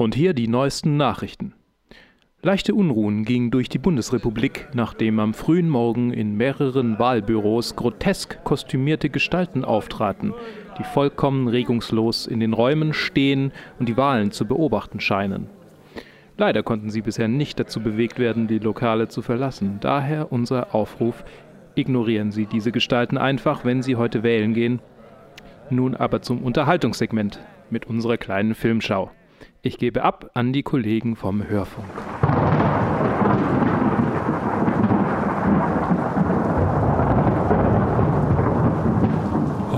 Und hier die neuesten Nachrichten. Leichte Unruhen gingen durch die Bundesrepublik, nachdem am frühen Morgen in mehreren Wahlbüros grotesk kostümierte Gestalten auftraten, die vollkommen regungslos in den Räumen stehen und die Wahlen zu beobachten scheinen. Leider konnten sie bisher nicht dazu bewegt werden, die Lokale zu verlassen. Daher unser Aufruf, ignorieren Sie diese Gestalten einfach, wenn Sie heute wählen gehen. Nun aber zum Unterhaltungssegment mit unserer kleinen Filmschau. Ich gebe ab an die Kollegen vom Hörfunk.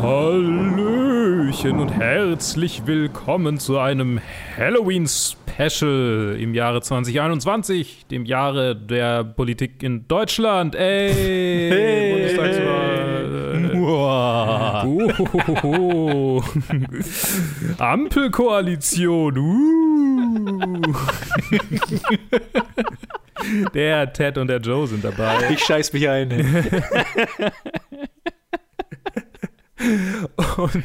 Hallöchen und herzlich willkommen zu einem Halloween-Special im Jahre 2021, dem Jahre der Politik in Deutschland. Ey, hey, Bundestagswahl. Uh. Ampelkoalition. Uh. der Ted und der Joe sind dabei. Ich scheiß mich ein. Und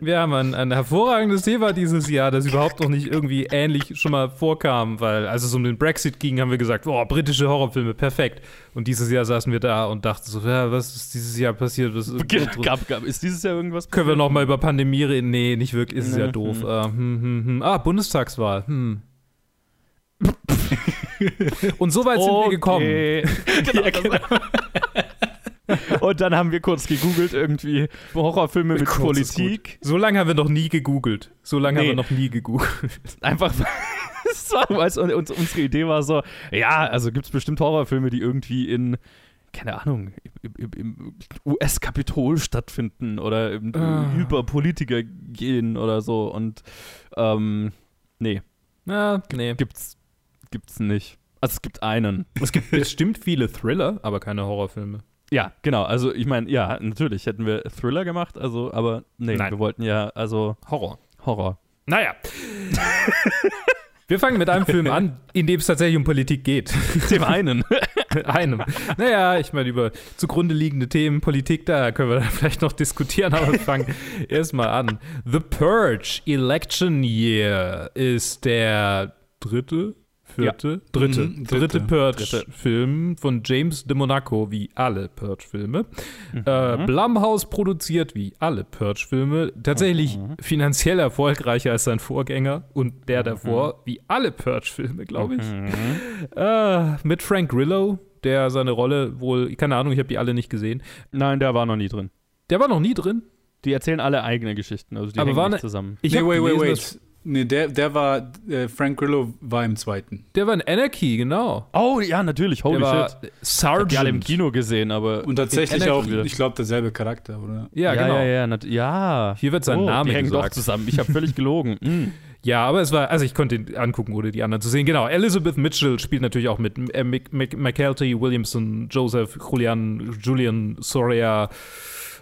wir haben ein, ein, hervorragendes Thema dieses Jahr, das überhaupt noch nicht irgendwie ähnlich schon mal vorkam, weil als es um den Brexit ging, haben wir gesagt, oh, britische Horrorfilme, perfekt. Und dieses Jahr saßen wir da und dachten so, ja, was ist dieses Jahr passiert? Was ist, gab, gab, ist dieses Jahr irgendwas passiert? Können wir noch mal über Pandemie reden? Nee, nicht wirklich, ist es ja doof. Hm. Uh, hm, hm, hm. Ah, Bundestagswahl. Hm. und so weit sind okay. wir gekommen. genau, ja, genau. Und dann haben wir kurz gegoogelt, irgendwie Horrorfilme mit Politik. So lange haben wir noch nie gegoogelt. So lange nee. haben wir noch nie gegoogelt. Einfach. weißt, und, und unsere Idee war so: Ja, also gibt es bestimmt Horrorfilme, die irgendwie in keine Ahnung, im, im, im US-Kapitol stattfinden oder im, ah. über Politiker gehen oder so. Und ähm, nee. Ja, nee. Gibt's, gibt's nicht. Also es gibt einen. Es gibt bestimmt viele Thriller, aber keine Horrorfilme. Ja, genau. Also ich meine, ja, natürlich hätten wir Thriller gemacht, also, aber nee, Nein. wir wollten ja, also Horror. Horror. Naja. Wir fangen mit einem Film an, in dem es tatsächlich um Politik geht. Dem einen. einem. Naja, ich meine, über zugrunde liegende Themen, Politik, da können wir dann vielleicht noch diskutieren, aber wir fangen erstmal an. The Purge Election Year ist der dritte vierte, ja. dritte, mhm, dritte, dritte Purge-Film von James de Monaco, wie alle Purge-Filme. Mhm. Äh, Blumhouse produziert, wie alle Purge-Filme, tatsächlich mhm. finanziell erfolgreicher als sein Vorgänger und der mhm. davor, wie alle Purge-Filme, glaube ich. Mhm. Äh, mit Frank Grillo, der seine Rolle wohl, keine Ahnung, ich habe die alle nicht gesehen. Nein, der war noch nie drin. Der war noch nie drin? Die erzählen alle eigene Geschichten, also die Aber hängen nicht zusammen. Ich nee, wait, wait, wait. Nee, der, der war, äh, Frank Grillo war im zweiten. Der war in Anarchy, genau. Oh, ja, natürlich, holy der shit. Sergeant. Ich alle im Kino gesehen, aber. Und tatsächlich auch, ich glaube, derselbe Charakter, oder? Ja, ja genau. Ja, ja, ja. Hier wird sein oh, Name die hängen gesagt. doch zusammen. Ich habe völlig gelogen. mm. Ja, aber es war, also ich konnte ihn angucken, ohne die anderen zu sehen. Genau, Elizabeth Mitchell spielt natürlich auch mit. Äh, McKelty, Williamson, Joseph, Julian, Julian Soria.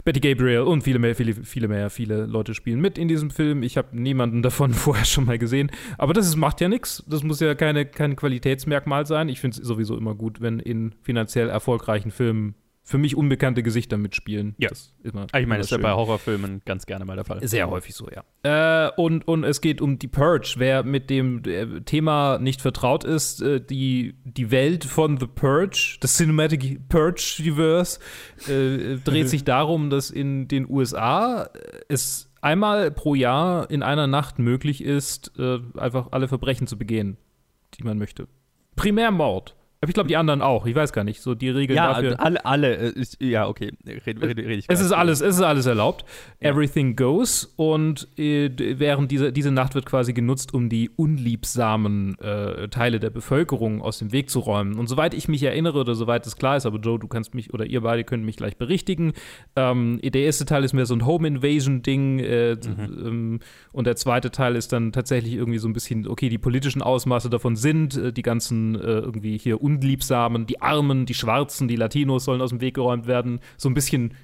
Betty Gabriel und viele mehr, viele, viele mehr, viele Leute spielen mit in diesem Film. Ich habe niemanden davon vorher schon mal gesehen. Aber das ist, macht ja nichts. Das muss ja keine, kein Qualitätsmerkmal sein. Ich finde es sowieso immer gut, wenn in finanziell erfolgreichen Filmen für mich unbekannte Gesichter mitspielen. Ja. Das ist immer, ah, ich meine, das ist ja bei Horrorfilmen ganz gerne mal der Fall. Sehr häufig so, ja. Äh, und, und es geht um die Purge. Wer mit dem äh, Thema nicht vertraut ist, äh, die, die Welt von The Purge, das Cinematic Purge-Universe, äh, dreht sich darum, dass in den USA es einmal pro Jahr in einer Nacht möglich ist, einfach alle Verbrechen zu begehen, die man möchte. Primärmord. Aber ich glaube, die anderen auch. Ich weiß gar nicht. So die Regeln ja, dafür. alle, alle. Äh, ist, ja, okay. Red, red, red ich es ist alles, es ist alles erlaubt. Ja. Everything goes. Und äh, während dieser diese Nacht wird quasi genutzt, um die unliebsamen äh, Teile der Bevölkerung aus dem Weg zu räumen. Und soweit ich mich erinnere oder soweit es klar ist, aber Joe, du kannst mich oder ihr beide könnt mich gleich berichtigen. Ähm, der erste Teil ist mehr so ein Home Invasion Ding. Äh, mhm. ähm, und der zweite Teil ist dann tatsächlich irgendwie so ein bisschen, okay, die politischen Ausmaße davon sind, äh, die ganzen äh, irgendwie hier Unliebsamen, die Armen, die Schwarzen, die Latinos sollen aus dem Weg geräumt werden. So ein bisschen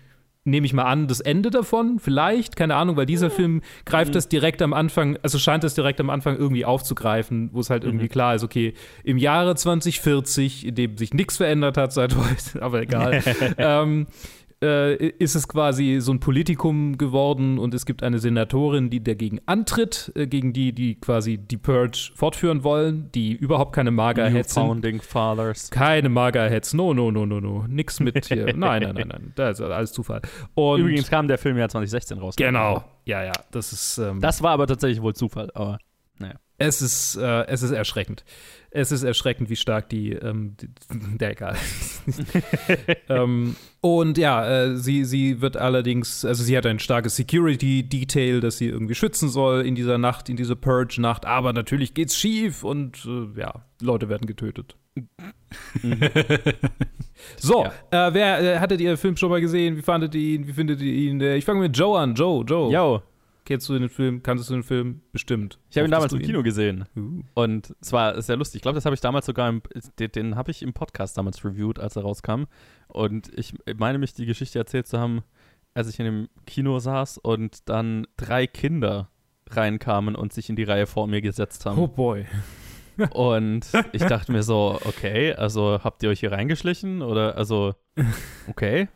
nehme ich mal an, das Ende davon, vielleicht, keine Ahnung, weil dieser Film greift mhm. das direkt am Anfang, also scheint das direkt am Anfang irgendwie aufzugreifen, wo es halt irgendwie mhm. klar ist, okay, im Jahre 2040, in dem sich nichts verändert hat seit heute, aber egal, ähm, äh, ist es quasi so ein Politikum geworden und es gibt eine Senatorin, die dagegen antritt, äh, gegen die, die quasi die Purge fortführen wollen, die überhaupt keine Magerheads sind. Founding Fathers. Keine Magerheads, no, no, no, no, no. Nix mit hier. Nein, nein, nein, nein. Das ist alles Zufall. Und Übrigens kam der Film ja 2016 raus. Genau. Ja, ja. Das ist. Ähm, Das war aber tatsächlich wohl Zufall, aber es ist, äh, es ist erschreckend. Es ist erschreckend, wie stark die, ähm, die der egal. ähm, und ja, äh, sie, sie wird allerdings, also sie hat ein starkes Security-Detail, das sie irgendwie schützen soll in dieser Nacht, in dieser Purge-Nacht, aber natürlich geht's schief und äh, ja, Leute werden getötet. so, äh, wer äh, hattet ihr den Film schon mal gesehen? Wie fandet ihr ihn? Wie findet ihr ihn? Äh, Ich fange mit Joe an. Joe, Joe. yo, Kennst du den Film? Kanntest du den Film? Bestimmt. ich habe ihn damals im Kino gesehen Uh. und es war sehr lustig. Ich glaube, das habe ich damals sogar, im, den, den habe ich im Podcast damals reviewed, als er rauskam. Und ich meine mich die Geschichte erzählt zu haben, als ich in dem Kino saß und dann drei Kinder reinkamen und sich in die Reihe vor mir gesetzt haben. Oh boy. Und ich dachte mir so, okay, also habt ihr euch hier reingeschlichen oder also okay.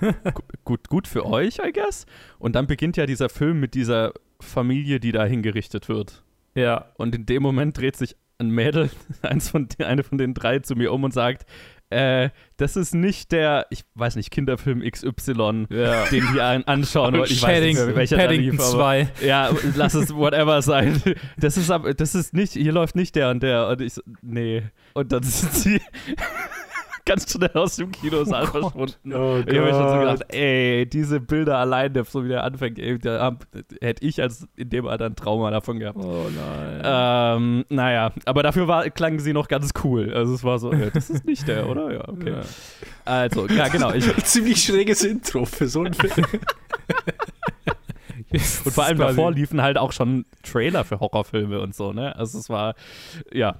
Gu- gut, gut für euch, I guess. Und dann beginnt ja dieser Film mit dieser Familie, die da hingerichtet wird. Ja. Und in dem Moment dreht sich ein Mädel, eins von, eine von den drei, zu mir um und sagt, äh, das ist nicht der, ich weiß nicht, Kinderfilm XY, Ja. den wir an, anschauen wollten. Ich weiß nicht welcher Paddington lief, aber- 2. ja, lass es whatever sein. Das ist aber, das ist nicht, hier läuft nicht der und der. Und ich so, nee. Und dann sind sie ganz schnell aus dem Kinosaal verschwunden. Oh ich habe mir schon so gedacht, ey, diese Bilder allein, der so wie der anfängt, ey, da hätte ich als in dem Alter ein Trauma davon gehabt. Oh nein. Ähm, naja, aber dafür war, klangen sie noch ganz cool. Also es war so, äh, das ist nicht der, oder? Ja, okay. Ja. Also, ja, genau. Ich, Ziemlich schräges Intro für so einen Film. und vor allem davor liefen halt auch schon Trailer für Horrorfilme und so, ne? Also es war, ja.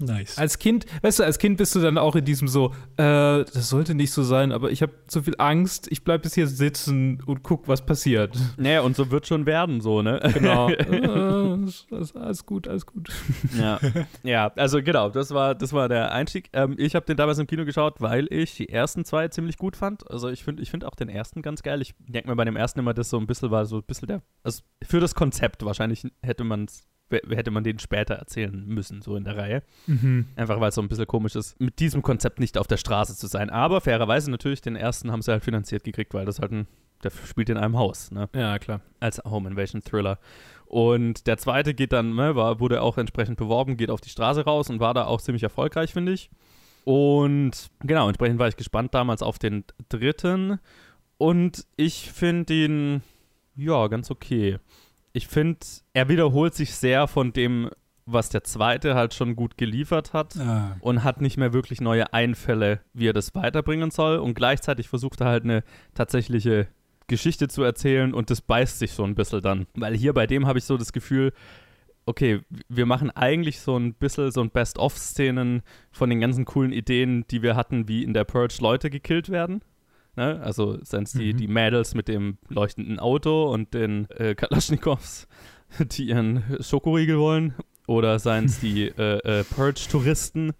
Nice. Als Kind, weißt du, als Kind bist du dann auch in diesem so, äh, das sollte nicht so sein, aber ich habe zu viel Angst, ich bleib bis hier sitzen und guck, was passiert. Naja, und so wird schon werden, so, ne? Genau. äh, alles gut, alles gut. Ja. ja, also genau, das war, das war der Einstieg. Ähm, ich habe den damals im Kino geschaut, weil ich die ersten zwei ziemlich gut fand. Also ich finde ich find auch den ersten ganz geil. Ich denke mir bei dem ersten immer, das so ein bisschen war so ein bisschen der, also für das Konzept wahrscheinlich hätte man hätte man den später erzählen müssen, so in der Reihe. Einfach weil es so ein bisschen komisch ist, mit diesem Konzept nicht auf der Straße zu sein. Aber fairerweise natürlich, den ersten haben sie halt finanziert gekriegt, weil das halt ein, der spielt in einem Haus, ne? Ja, klar. als Home Invasion Thriller. Und der zweite geht dann, ne, war, wurde auch entsprechend beworben, geht auf die Straße raus und war da auch ziemlich erfolgreich, finde ich. Und genau, entsprechend war ich gespannt damals auf den dritten. Und ich finde ihn, ja, ganz okay. Ich finde, er wiederholt sich sehr von dem, was der zweite halt schon gut geliefert hat Ah, und hat nicht mehr wirklich neue Einfälle, wie er das weiterbringen soll. Und gleichzeitig versucht er halt eine tatsächliche Geschichte zu erzählen und das beißt sich so ein bisschen dann. Weil hier bei dem habe ich so das Gefühl, okay, wir machen eigentlich so ein bisschen so ein Best-of-Szenen von den ganzen coolen Ideen, die wir hatten, wie in der Purge Leute gekillt werden. Ne? Also seien es die, Mhm. die Mädels mit dem leuchtenden Auto und den äh, Kalaschnikows, die ihren Schokoriegel wollen. Oder seien es die äh, äh, Purge-Touristen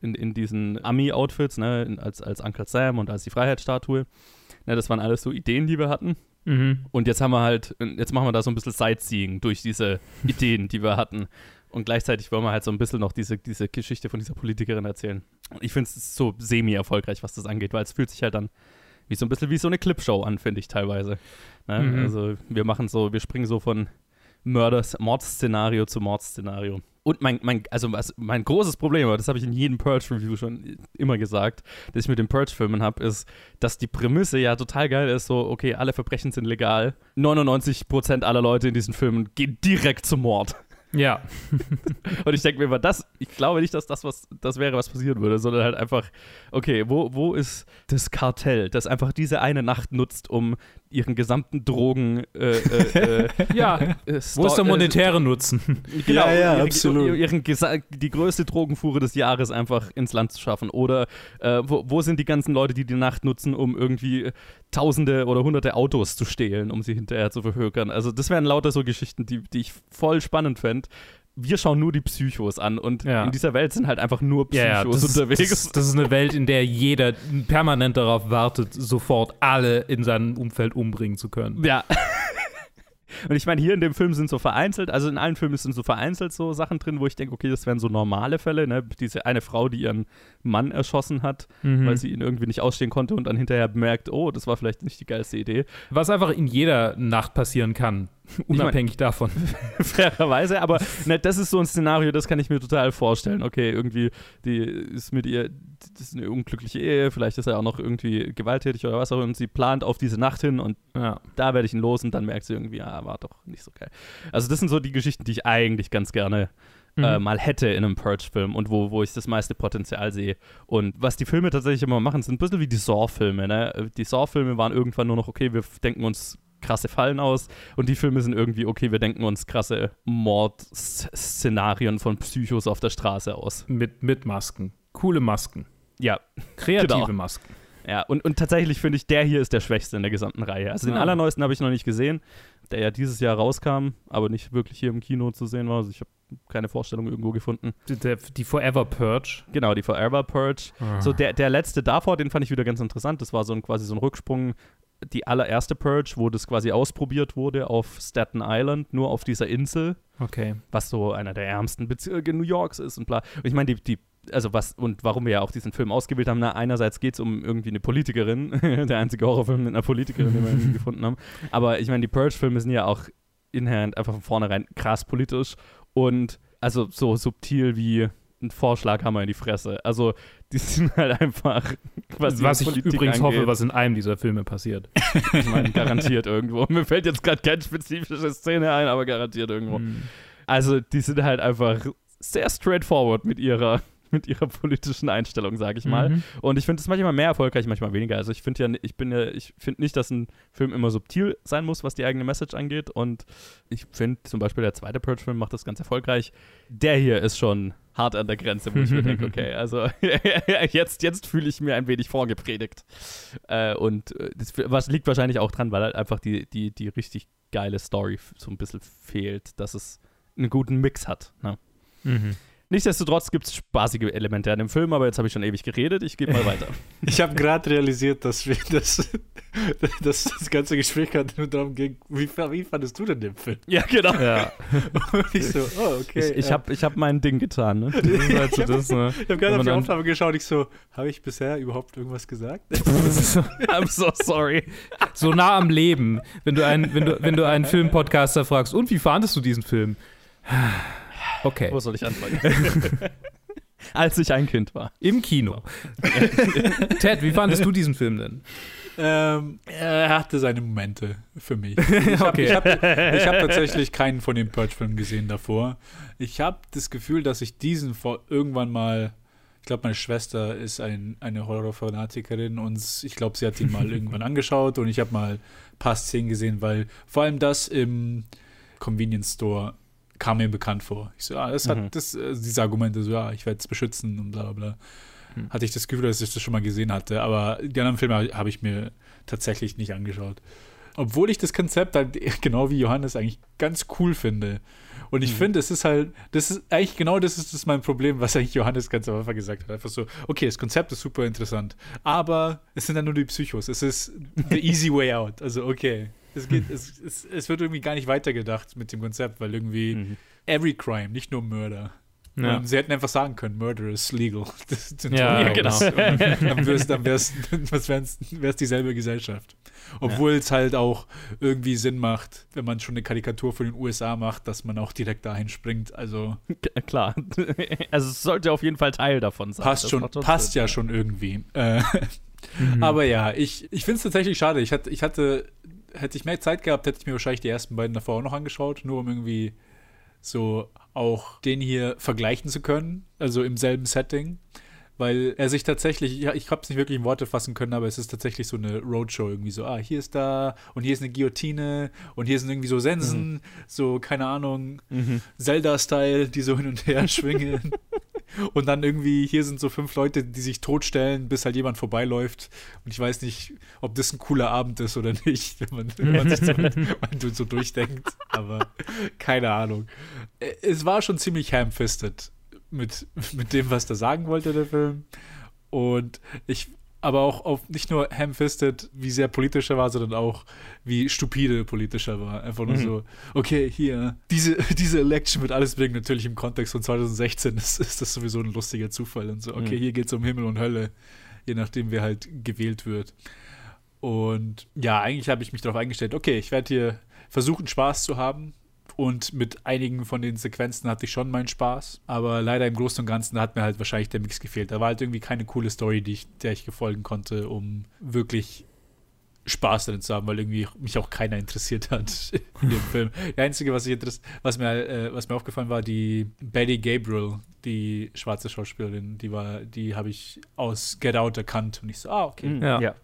in, in diesen Ami-Outfits, ne? als, als Uncle Sam und als die Freiheitsstatue. Ne, das waren alles so Ideen, die wir hatten. Mhm. Und jetzt haben wir halt, jetzt machen wir da so ein bisschen Sightseeing durch diese Ideen, die wir hatten. Und gleichzeitig wollen wir halt so ein bisschen noch diese, diese Geschichte von dieser Politikerin erzählen. Und ich finde es so semi-erfolgreich, was das angeht, weil es fühlt sich halt dann wie so ein bisschen wie so eine Clipshow an, finde ich teilweise. Ne? Mhm. Also wir machen so, wir springen so von Mörders, Mordszenario zu Mordszenario. Und mein, mein, also was, mein großes Problem, aber das habe ich in jedem Purge-Review schon immer gesagt, das ich mit den Purge-Filmen habe, ist, dass die Prämisse ja total geil ist, so, okay, alle Verbrechen sind legal, 99% aller Leute in diesen Filmen gehen direkt zum Mord. Ja. Und ich denke mir immer, das, ich glaube nicht, dass das was, das wäre, was passieren würde, sondern halt einfach, okay, wo, wo ist das Kartell, das einfach diese eine Nacht nutzt, um ihren gesamten Drogen äh, äh, äh, Ja. äh, Wo ist der äh, monetäre Nutzen? Genau, Ja, ja, ihren, absolut. Ihren, die größte Drogenfuhre des Jahres einfach ins Land zu schaffen. Oder äh, wo, wo sind die ganzen Leute, die die Nacht nutzen, um irgendwie Tausende oder Hunderte Autos zu stehlen, um sie hinterher zu verhökern? Also das wären lauter so Geschichten, die, die ich voll spannend fände. Wir schauen nur die Psychos an und Ja. in dieser Welt sind halt einfach nur Psychos Ja, das, ist, unterwegs. das, das ist eine Welt, in der jeder permanent darauf wartet, sofort alle in seinem Umfeld umbringen zu können. Ja. Und ich meine, hier in dem Film sind so vereinzelt, also in allen Filmen sind so vereinzelt so Sachen drin, wo ich denke, okay, das wären so normale Fälle, ne? Diese eine Frau, die ihren Mann erschossen hat, Mhm. weil sie ihn irgendwie nicht ausstehen konnte und dann hinterher bemerkt, oh, das war vielleicht nicht die geilste Idee. Was einfach in jeder Nacht passieren kann, unabhängig davon. Fairerweise, aber ne, das ist so ein Szenario, das kann ich mir total vorstellen. Okay, irgendwie, die ist mit ihr, das ist eine unglückliche Ehe, vielleicht ist er auch noch irgendwie gewalttätig oder was auch immer und sie plant auf diese Nacht hin und Ja. da werde ich ihn los und dann merkt sie irgendwie, ah, war doch nicht so geil. Also das sind so die Geschichten, die ich eigentlich ganz gerne Mhm. äh, mal hätte in einem Purge-Film und wo, wo ich das meiste Potenzial sehe. Und was die Filme tatsächlich immer machen, sind ein bisschen wie die Saw-Filme. Ne? Die Saw-Filme waren irgendwann nur noch, okay, wir denken uns krasse Fallen aus und die Filme sind irgendwie, okay, wir denken uns krasse Mord-Szenarien von Psychos auf der Straße aus. Mit, mit Masken. Coole Masken. Ja, Kreative Genau. Masken. Ja, und, und tatsächlich finde ich, der hier ist der schwächste in der gesamten Reihe. Also den Ah. allerneuesten habe ich noch nicht gesehen, der ja dieses Jahr rauskam, aber nicht wirklich hier im Kino zu sehen war. Also ich habe keine Vorstellung irgendwo gefunden. Die, die Forever Purge. Genau, die Forever Purge. Ah. So der, der letzte davor, den fand ich wieder ganz interessant. Das war so ein quasi so ein Rücksprung. Die allererste Purge, wo das quasi ausprobiert wurde auf Staten Island, nur auf dieser Insel, Okay. was so einer der ärmsten Bezirke New Yorks ist und bla. Und ich meine, die, die, also was, und warum wir ja auch diesen Film ausgewählt haben, na, einerseits geht es um irgendwie eine Politikerin, der einzige Horrorfilm mit einer Politikerin, den wir gefunden haben. Aber ich meine, die Purge-Filme sind ja auch inhärent einfach von vornherein krass politisch und also so subtil wie ein Vorschlaghammer in die Fresse. Also die sind halt einfach, was, Was, ich Politik übrigens angeht, hoffe, was in einem dieser Filme passiert. ich meine, garantiert irgendwo. Mir fällt jetzt gerade keine spezifische Szene ein, aber garantiert irgendwo. Mhm. Also die sind halt einfach sehr straightforward mit ihrer mit ihrer politischen Einstellung, sage ich mal. Mhm. Und ich finde es manchmal mehr erfolgreich, manchmal weniger. Also ich finde ja, ich bin ja, ich finde nicht, dass ein Film immer subtil sein muss, was die eigene Message angeht. Und ich finde zum Beispiel der zweite Purge-Film macht das ganz erfolgreich. Der hier ist schon hart an der Grenze, wo ich mir denke, okay, also jetzt, jetzt fühle ich mir ein wenig vorgepredigt. Äh, und äh, das was liegt wahrscheinlich auch dran, weil halt einfach die, die, die richtig geile Story so ein bisschen fehlt, dass es einen guten Mix hat. Ne? Mhm. Nichtsdestotrotz gibt es spaßige Elemente an dem Film, aber jetzt habe ich schon ewig geredet. Ich gehe mal weiter. Ich habe gerade realisiert, dass, wir, dass, dass das ganze Gespräch gerade nur darum ging, wie, wie fandest du denn den Film? ja, genau. Ja, Und ich so, oh, okay. Ich, ich ja. habe ich hab mein Ding getan. Ne? das halt so das, ne? Ich habe gerade auf die Aufnahme geschaut, ich so, habe ich bisher überhaupt irgendwas gesagt? Das I'm so sorry. so nah am Leben, wenn du einen, wenn du, wenn du einen Filmpodcaster fragst, und wie fandest du diesen Film? Okay. Wo soll ich anfangen? Als ich ein Kind war. Im Kino. Ted, wie fandest du diesen Film denn? ähm, er hatte seine Momente für mich. Ich habe Okay. ich hab, ich hab tatsächlich keinen von den Purge-Filmen gesehen davor. Ich habe das Gefühl, dass ich diesen vor irgendwann mal ich glaube, meine Schwester ist ein, eine Horrorfanatikerin und ich glaube, sie hat ihn mal irgendwann angeschaut und ich habe mal ein paar Szenen gesehen, weil vor allem das im Convenience Store kam mir bekannt vor. Ich so, ah, das Mhm. hat das, äh, diese Argumente, so, ja, ich werde es beschützen und bla bla bla. Hm. Hatte ich das Gefühl, dass ich das schon mal gesehen hatte, aber die anderen Filme habe hab ich mir tatsächlich nicht angeschaut. Obwohl ich das Konzept halt, genau wie Johannes, eigentlich ganz cool finde. Und ich Mhm. finde, es ist halt, das ist eigentlich genau das ist das mein Problem, was eigentlich Johannes ganz am Anfang gesagt hat. Einfach so, okay, das Konzept ist super interessant, aber es sind dann nur die Psychos. Es ist the easy way out. Also, okay. Es, geht, es, es, es wird irgendwie gar nicht weitergedacht mit dem Konzept, weil irgendwie Mhm. every crime, nicht nur Murder. Ja. Sie hätten einfach sagen können, Murder is legal. Ja, genau. dann wäre es dann wär's, was wär's, wär's dieselbe Gesellschaft. Obwohl es halt auch irgendwie Sinn macht, wenn man schon eine Karikatur von den USA macht, dass man auch direkt dahin springt. Also Klar. Also es sollte auf jeden Fall Teil davon sein. passt Das schon, passt Sinn. ja schon irgendwie. Äh, Mhm. Aber ja, ich, ich finde es tatsächlich schade. Ich hatte, ich hatte, hätte ich mehr Zeit gehabt, hätte ich mir wahrscheinlich die ersten beiden davor auch noch angeschaut, nur um irgendwie so auch den hier vergleichen zu können, also im selben Setting. Weil er sich tatsächlich, ja, ich habe es nicht wirklich in Worte fassen können, aber es ist tatsächlich so eine Roadshow irgendwie so, ah, hier ist da und hier ist eine Guillotine und hier sind irgendwie so Sensen, so, keine Ahnung, Mhm. Zelda-Style, die so hin und her schwingen. Und dann irgendwie, hier sind so fünf Leute, die sich totstellen, bis halt jemand vorbeiläuft. Und ich weiß nicht, ob das ein cooler Abend ist oder nicht, wenn man, wenn man sich so, wenn so durchdenkt. Aber keine Ahnung. Es war schon ziemlich ham-fisted mit, mit dem, was der sagen wollte, der Film. Und ich aber auch auf nicht nur ham-fisted, wie sehr politischer war, sondern auch wie stupide politischer war. Einfach nur mhm. so, okay, hier, diese, diese Election wird alles bringen. Natürlich im Kontext von 2016 ist, ist das sowieso ein lustiger Zufall. Und so, okay, mhm. hier geht es um Himmel und Hölle, je nachdem, wer halt gewählt wird. Und ja, eigentlich habe ich mich darauf eingestellt, okay, ich werde hier versuchen, Spaß zu haben. Und mit einigen von den Sequenzen hatte ich schon meinen Spaß. Aber leider im Großen und Ganzen hat mir halt wahrscheinlich der Mix gefehlt. Da war halt irgendwie keine coole Story, die ich, der ich gefolgen konnte, um wirklich Spaß darin zu haben, weil irgendwie mich auch keiner interessiert hat in dem Film. Der Einzige, was, ich was, mir, äh, was mir aufgefallen war, die Betty Gabriel, die schwarze Schauspielerin, die war, die habe ich aus Get Out erkannt und ich so, ah, okay. Ja. ja.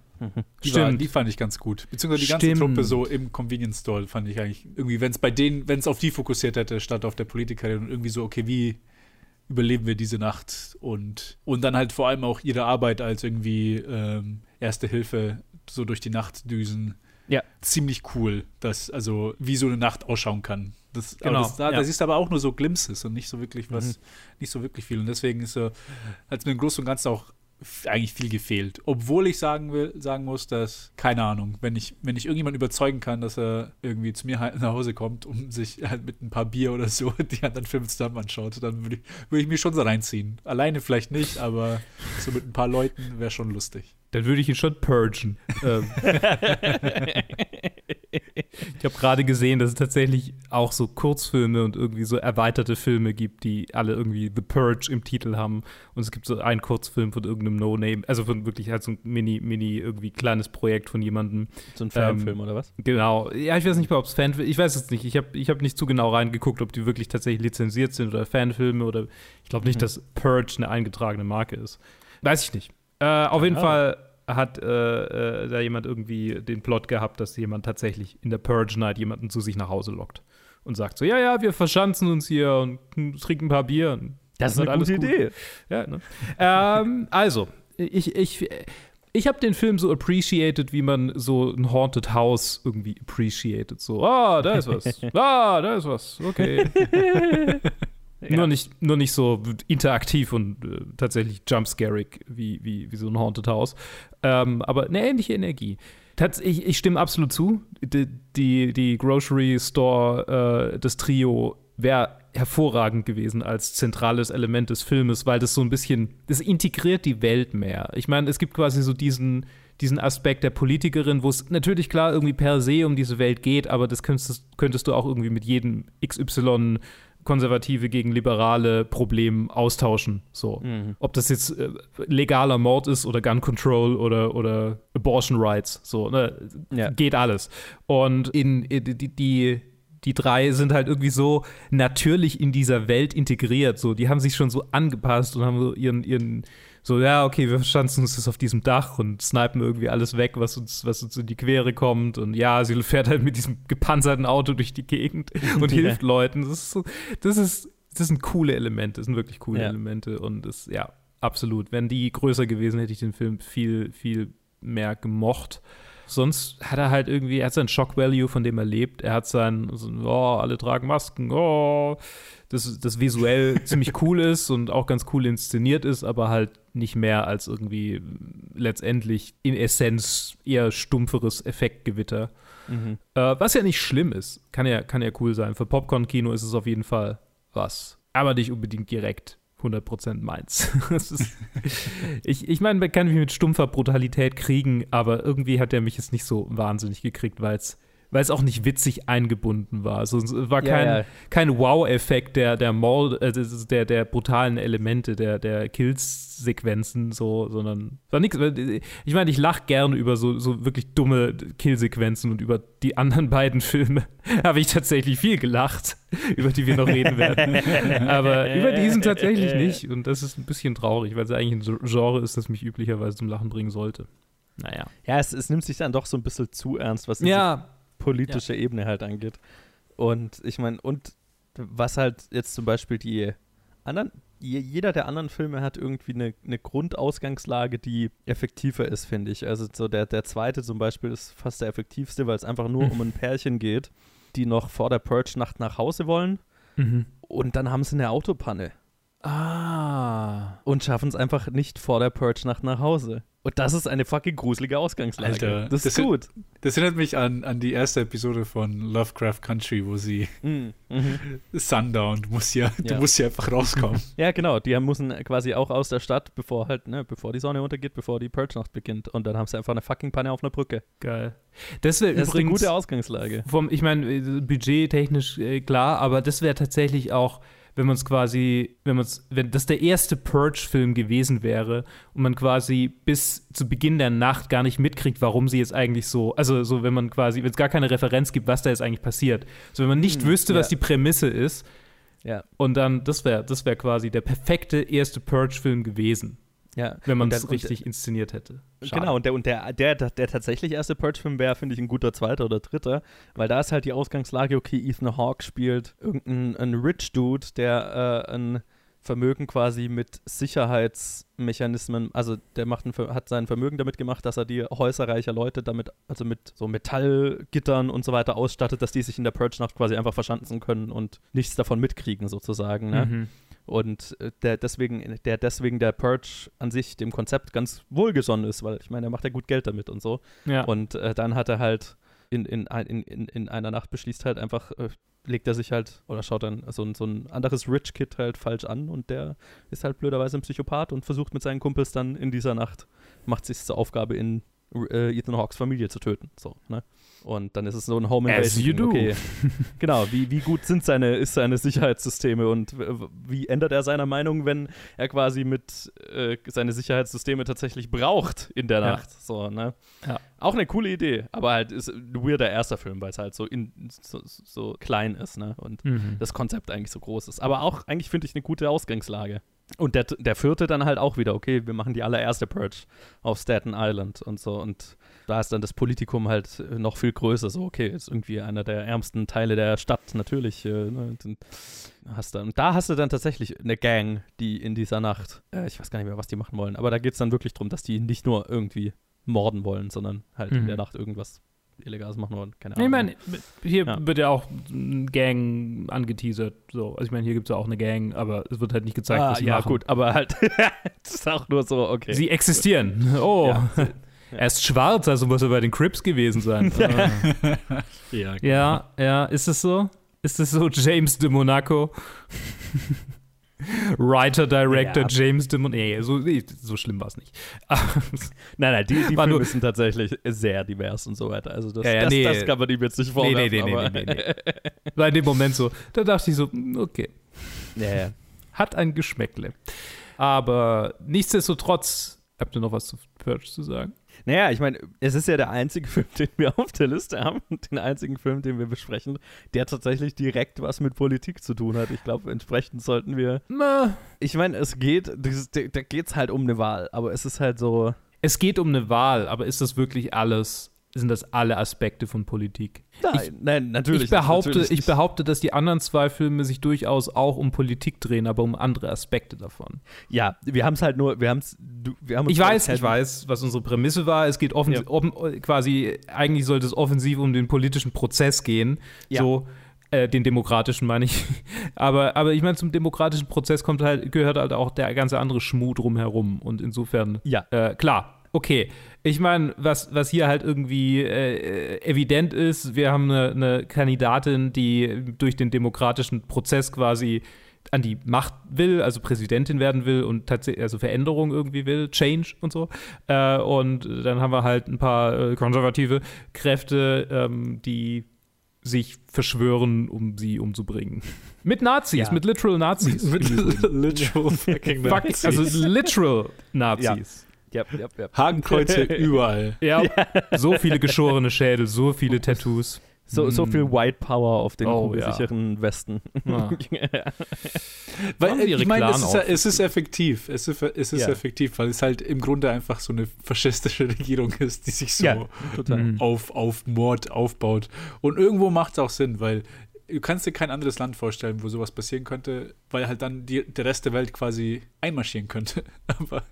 Die, war, die, fand ich ganz gut. Beziehungsweise die ganze Stimmt. Truppe so im Convenience Store fand ich eigentlich irgendwie, wenn es bei denen, wenn es auf die fokussiert hätte, statt auf der Politikerin und irgendwie so, okay, wie überleben wir diese Nacht und, und dann halt vor allem auch ihre Arbeit als irgendwie ähm, Erste Hilfe so durch die Nacht düsen. Ja. Ziemlich cool, dass, also wie so eine Nacht ausschauen kann. Das, genau, das, da, ja. das ist aber auch nur so Glimpses und nicht so wirklich was, mhm. nicht so wirklich viel. Und deswegen ist so, hat es mir im Großen und Ganzen auch eigentlich viel gefehlt. Obwohl ich sagen will, sagen muss, dass, keine Ahnung, wenn ich, wenn ich irgendjemand überzeugen kann, dass er irgendwie zu mir halt nach Hause kommt, um sich halt mit ein paar Bier oder so die anderen Filme zusammen anschaut, dann würde ich, würd ich mich schon so reinziehen. Alleine vielleicht nicht, aber so mit ein paar Leuten wäre schon lustig. Dann würde ich ihn schon purgen. Ähm. ich habe gerade gesehen, dass es tatsächlich auch so Kurzfilme und irgendwie so erweiterte Filme gibt, die alle irgendwie The Purge im Titel haben. Und es gibt so einen Kurzfilm von irgendeinem No-Name, also von wirklich halt so ein mini, mini irgendwie kleines Projekt von jemandem. So ein Fanfilm ähm, oder was? Genau. Ja, ich weiß nicht mal, ob es Fanfilm Ich weiß es nicht. Ich habe ich hab nicht zu genau reingeguckt, ob die wirklich tatsächlich lizenziert sind oder Fanfilme oder ich glaube nicht, mhm. dass Purge eine eingetragene Marke ist. Weiß ich nicht. Äh, auf jeden Fall hat äh, äh, da jemand irgendwie den Plot gehabt, dass jemand tatsächlich in der Purge Night jemanden zu sich nach Hause lockt und sagt so, ja, ja, wir verschanzen uns hier und trinken ein paar Bier. das ist eine gute gut. Idee. Ja, ne? ähm, also, ich, ich, ich habe den Film so appreciated, wie man so ein Haunted House irgendwie appreciated. So, ah, da ist was. ah, da ist was. Okay. Ja. Nur, nicht, nur nicht so interaktiv und äh, tatsächlich jumpscarig wie, wie, wie so ein Haunted House. Ähm, aber eine ähnliche Energie. Tats ich, ich stimme absolut zu. Die, die, die Grocery Store, äh, das Trio, wäre hervorragend gewesen als zentrales Element des Filmes, weil das so ein bisschen, das integriert die Welt mehr. Ich meine, es gibt quasi so diesen, diesen Aspekt der Politikerin, wo es natürlich klar irgendwie per se um diese Welt geht, aber das könntest, könntest du auch irgendwie mit jedem XY Konservative gegen liberale Problem austauschen. So. Mhm. Ob das jetzt äh, legaler Mord ist oder Gun Control oder, oder Abortion Rights. So, ne? ja. Geht alles. Und in, in die, die die drei sind halt irgendwie so natürlich in dieser Welt integriert. So, die haben sich schon so angepasst und haben so ihren, ihren so, ja, okay, wir verschanzen uns das auf diesem Dach und snipen irgendwie alles weg, was uns, was uns in die Quere kommt. Und ja, sie fährt halt mit diesem gepanzerten Auto durch die Gegend und ja. hilft Leuten. Das ist so, das ist, das sind coole Elemente, das sind wirklich coole ja. Elemente. Und das, ja, absolut. Wenn die größer gewesen, hätte ich den Film viel, viel mehr gemocht. Sonst hat er halt irgendwie, er hat seinen Shock-Value, von dem er lebt. Er hat sein, so, oh, alle tragen Masken, oh, das, das visuell ziemlich cool ist und auch ganz cool inszeniert ist, aber halt nicht mehr als irgendwie letztendlich in Essenz eher stumpferes Effektgewitter. Mhm. Äh, was ja nicht schlimm ist. Kann ja, kann ja cool sein. Für Popcorn-Kino ist es auf jeden Fall was. Aber nicht unbedingt direkt 100% meins. ist, ich ich meine, man kann mich mit stumpfer Brutalität kriegen, aber irgendwie hat er mich jetzt nicht so wahnsinnig gekriegt, weil es weil es auch nicht witzig eingebunden war. Also es war kein, ja, ja. kein Wow-Effekt der, der, äh, der, der brutalen Elemente, der, der Kills-Sequenzen, so, sondern war nichts. Ich meine, ich lache gerne über so, so wirklich dumme Kill-Sequenzen und über die anderen beiden Filme habe ich tatsächlich viel gelacht, über die wir noch reden werden. Aber über diesen tatsächlich nicht. Und das ist ein bisschen traurig, weil es eigentlich ein Genre ist, das mich üblicherweise zum Lachen bringen sollte. Naja. Ja, es, es nimmt sich dann doch so ein bisschen zu ernst, was ja, politische ja. Ebene halt angeht. Und ich meine, und was halt jetzt zum Beispiel die anderen, je- jeder der anderen Filme hat irgendwie eine, eine Grundausgangslage, die effektiver ist, finde ich. Also so der, der zweite zum Beispiel ist fast der effektivste, weil es einfach nur Mhm. um ein Pärchen geht, die noch vor der Purge-Nacht nach Hause wollen Mhm. und dann haben sie eine Autopanne Ah. und schaffen es einfach nicht vor der Purge-Nacht nach Hause. Und das ist eine fucking gruselige Ausgangslage. Alter, das ist das gut. Das erinnert mich an, an die erste Episode von Lovecraft Country, wo sie Mhm. Mhm. Sundown, du musst ja, du Ja. musst ja einfach rauskommen. Ja, genau. Die müssen quasi auch aus der Stadt, bevor halt, ne, bevor die Sonne untergeht, bevor die Purge-Nacht beginnt. Und dann haben sie einfach eine fucking Panne auf einer Brücke. Geil. Das wäre Das ist eine übrigens gute Ausgangslage. vom, ich meine, äh, budgettechnisch äh, klar, aber das wäre tatsächlich auch, wenn man es quasi, wenn man es, wenn das der erste Purge-Film gewesen wäre und man quasi bis zu Beginn der Nacht gar nicht mitkriegt, warum sie jetzt eigentlich so, also so, wenn man quasi, wenn es gar keine Referenz gibt, was da jetzt eigentlich passiert. So, wenn man nicht Hm, wüsste, was ja. die Prämisse ist, Ja, und dann, das wäre, das wäre quasi der perfekte erste Purge-Film gewesen, ja. wenn man es dann- und- richtig inszeniert hätte. Schade. Genau, und der, und der, der, der, tatsächlich erste Purge-Film wäre, finde ich, ein guter zweiter oder dritter, weil da ist halt die Ausgangslage, okay, Ethan Hawke spielt irgendein ein Rich Dude, der äh, ein Vermögen quasi mit Sicherheitsmechanismen, also der macht ein, hat sein Vermögen damit gemacht, dass er die Häuser reicher Leute damit, also mit so Metallgittern und so weiter ausstattet, dass die sich in der Purge-Nacht quasi einfach verschanzen können und nichts davon mitkriegen sozusagen. Ne? Mhm. Und äh, der deswegen, der deswegen der Purge an sich dem Konzept ganz wohlgesonnen ist, weil ich meine, er macht ja gut Geld damit und so. Ja. Und äh, dann hat er halt in, in, in, in, in einer Nacht beschließt halt einfach, äh, legt er sich halt oder schaut dann so, ein- so ein anderes Rich Kid halt falsch an und der ist halt blöderweise ein Psychopath und versucht mit seinen Kumpels dann in dieser Nacht, macht sich zur Aufgabe in äh, Ethan Hawks Familie zu töten. So, ne? Und dann ist es so ein Home As Invasion. you do. Okay. genau, wie, wie gut sind seine, ist seine Sicherheitssysteme und w- wie ändert er seine Meinung, wenn er quasi mit äh, seine Sicherheitssysteme tatsächlich braucht in der Ja. Nacht. So, ne? Ja. Auch eine coole Idee, aber halt ist ein weirder erster Film, weil es halt so, in, so, so klein ist, ne? Und Mhm. das Konzept eigentlich so groß ist. Aber auch eigentlich finde ich eine gute Ausgangslage. Und der, der vierte dann halt auch wieder, okay, wir machen die allererste Purge auf Staten Island und so. Und da ist dann das Politikum halt äh, noch viel größer. So, okay, ist irgendwie einer der ärmsten Teile der Stadt, natürlich. Äh, ne, dann hast und da hast du dann tatsächlich eine Gang, die in dieser Nacht, äh, ich weiß gar nicht mehr, was die machen wollen, aber da geht es dann wirklich darum, dass die nicht nur irgendwie morden wollen, sondern halt in Mhm. der Nacht irgendwas Illegales machen wollen. Keine Ich Ahnung. meine, hier Ja. wird ja auch ein Gang angeteasert. So. Also ich meine, hier gibt es ja auch eine Gang, aber es wird halt nicht gezeigt, ah, was sie ja, machen. gut, aber halt, das ist auch nur so, okay. Sie existieren. Oh, Ja. er ist schwarz, also muss er bei den Crips gewesen sein. Ah. ja, ja, ja, ist es so? Ist es so James de Monaco? Writer, Director Ja. James de Monaco. Nee, so, nee, so schlimm war es nicht. Nein, nein, die, die Filme sind tatsächlich sehr divers und so weiter. Also das, Ja, ja, das, nee. das kann man ihm jetzt nicht Nee, vorwerfen. nee, nee, nee, nee, nee, War in dem Moment so, da dachte ich so, hm, okay. ja, ja. Hat ein Geschmäckle. Aber nichtsdestotrotz, habt ihr noch was zu Purge zu sagen? Naja, ich meine, es ist ja der einzige Film, den wir auf der Liste haben, den einzigen Film, den wir besprechen, der tatsächlich direkt was mit Politik zu tun hat. Ich glaube, entsprechend sollten wir. Na, Ich meine, es geht, da geht es halt um eine Wahl, aber es ist halt so. Es geht um eine Wahl, aber ist das wirklich alles? Sind das alle Aspekte von Politik? Nein, nein natürlich. ich behaupte, natürlich ich behaupte, dass die anderen zwei Filme sich durchaus auch um Politik drehen, aber um andere Aspekte davon. Ja, wir haben es halt nur, wir haben es, wir haben uns Ich weiß, halt- ich weiß, was unsere Prämisse war. Es geht offen, Ja. offen quasi, eigentlich sollte es offensiv um den politischen Prozess gehen. Ja. So, äh, den demokratischen meine ich. aber, aber ich meine, zum demokratischen Prozess kommt halt, gehört halt auch der ganze andere Schmuh drumherum. Und insofern, Ja. äh, klar, okay. Ich meine, was, was hier halt irgendwie äh, evident ist, wir haben eine, eine Kandidatin, die durch den demokratischen Prozess quasi an die Macht will, also Präsidentin werden will und tatsächlich, also Veränderung irgendwie will, Change und so. Äh, und dann haben wir halt ein paar äh, konservative Kräfte, ähm, die sich verschwören, um sie umzubringen. Mit Nazis, Ja. mit literal Nazis. Mit literal fucking Fuck, Nazis. also literal Nazis. Ja, ja, ja. Hakenkreuze überall. Ja. so viele geschorene Schädel, so viele Tattoos. So, so Mm. viel White Power auf den Oh, kugelsicheren Westen. Ja. Weil ihre ich meine, es ja- es ist effektiv. Es ist, es ist Ja. effektiv, weil es halt im Grunde einfach so eine faschistische Regierung ist, die sich so Ja. Mhm. auf, auf Mord aufbaut. Und irgendwo macht es auch Sinn, weil du kannst dir kein anderes Land vorstellen, wo sowas passieren könnte, weil halt dann die, der Rest der Welt quasi einmarschieren könnte. Aber ja.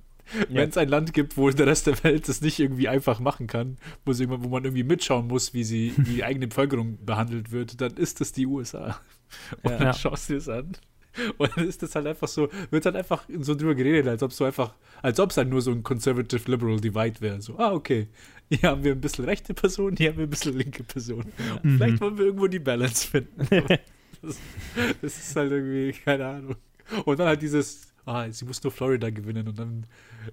Wenn es ein Land gibt, wo der Rest der Welt das nicht irgendwie einfach machen kann, wo, sie, wo man irgendwie mitschauen muss, wie sie wie die eigene Bevölkerung behandelt wird, dann ist das die USA. Und ja. dann schaust du es an. Und dann ist das halt einfach so, wird halt einfach so drüber geredet, als ob es so einfach, als ob es halt nur so ein Conservative Liberal Divide wäre. So, ah, okay, hier haben wir ein bisschen rechte Personen, hier haben wir ein bisschen linke Personen. Mhm. Vielleicht wollen wir irgendwo die Balance finden. das, das, ist halt irgendwie, keine Ahnung. Und dann halt dieses, ah, sie muss nur Florida gewinnen und dann.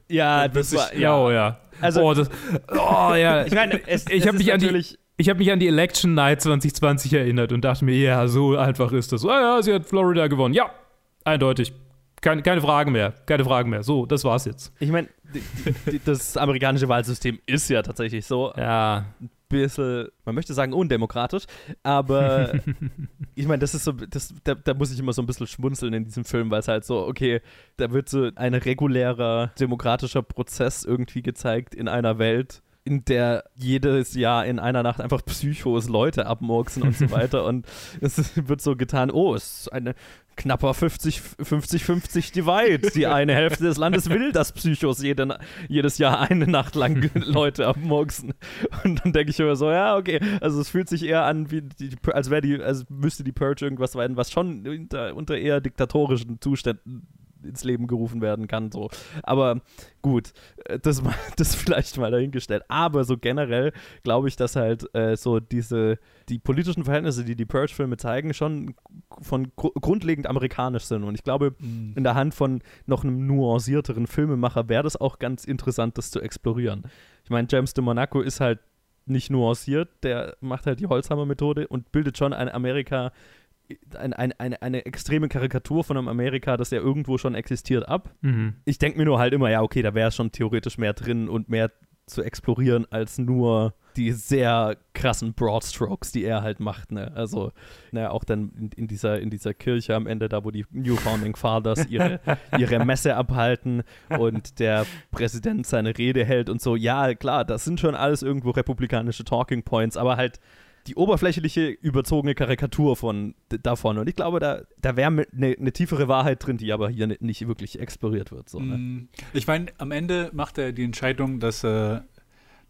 Ja, das war, ja, oh ja. Also, oh, das, oh ja. Ich meine, es, ich habe mich natürlich. Ich habe mich an die Election Night 2020 erinnert und dachte mir, ja, so einfach ist das. Ah ja, sie hat Florida gewonnen. Ja, eindeutig. Keine, keine Fragen mehr. Keine Fragen mehr. So, das war's jetzt. Ich meine, das amerikanische Wahlsystem ist ja tatsächlich so. Ja. Bisschen, man möchte sagen, undemokratisch. Aber ich meine, das ist so, das, da, da, muss ich immer so ein bisschen schmunzeln in diesem Film, weil es halt so, okay, da wird so ein regulärer demokratischer Prozess irgendwie gezeigt in einer Welt in der jedes Jahr in einer Nacht einfach Psychos Leute abmurksen und so weiter. Und es wird so getan, oh, es ist eine knapper 50-50 Divide. Die eine Hälfte des Landes will, dass Psychos jede, jedes Jahr eine Nacht lang Leute abmurksen. Und dann denke ich immer so, ja, okay, also es fühlt sich eher an, wie die, als wäre die, als müsste die Purge irgendwas sein, was schon unter, unter eher diktatorischen Zuständen ins Leben gerufen werden kann. So. Aber gut, äh, das, das vielleicht mal dahingestellt. Aber so generell glaube ich, dass halt äh, so diese, die politischen Verhältnisse, die die Purge-Filme zeigen, schon von gr grundlegend amerikanisch sind. Und ich glaube, mhm. in der Hand von noch einem nuancierteren Filmemacher wäre das auch ganz interessant, das zu explorieren. Ich meine, James de Monaco ist halt nicht nuanciert, der macht halt die Holzhammer-Methode und bildet schon ein Amerika ein, ein, eine, eine extreme Karikatur von einem Amerika, das ja irgendwo schon existiert, ab. Mhm. Ich denke mir nur halt immer, ja, okay, da wäre schon theoretisch mehr drin und mehr zu explorieren als nur die sehr krassen Broadstrokes, die er halt macht. Ne? Also, naja, auch dann in, in, dieser, in dieser Kirche am Ende, da wo die New Founding Fathers ihre, ihre Messe abhalten und der Präsident seine Rede hält und so. Ja, klar, das sind schon alles irgendwo republikanische Talking Points, aber halt die oberflächliche, überzogene Karikatur von davon. Und ich glaube, da, da wäre eine ne tiefere Wahrheit drin, die aber hier nicht, wirklich exploriert wird. So, ne? Mm, ich meine, am Ende macht er die Entscheidung, dass er,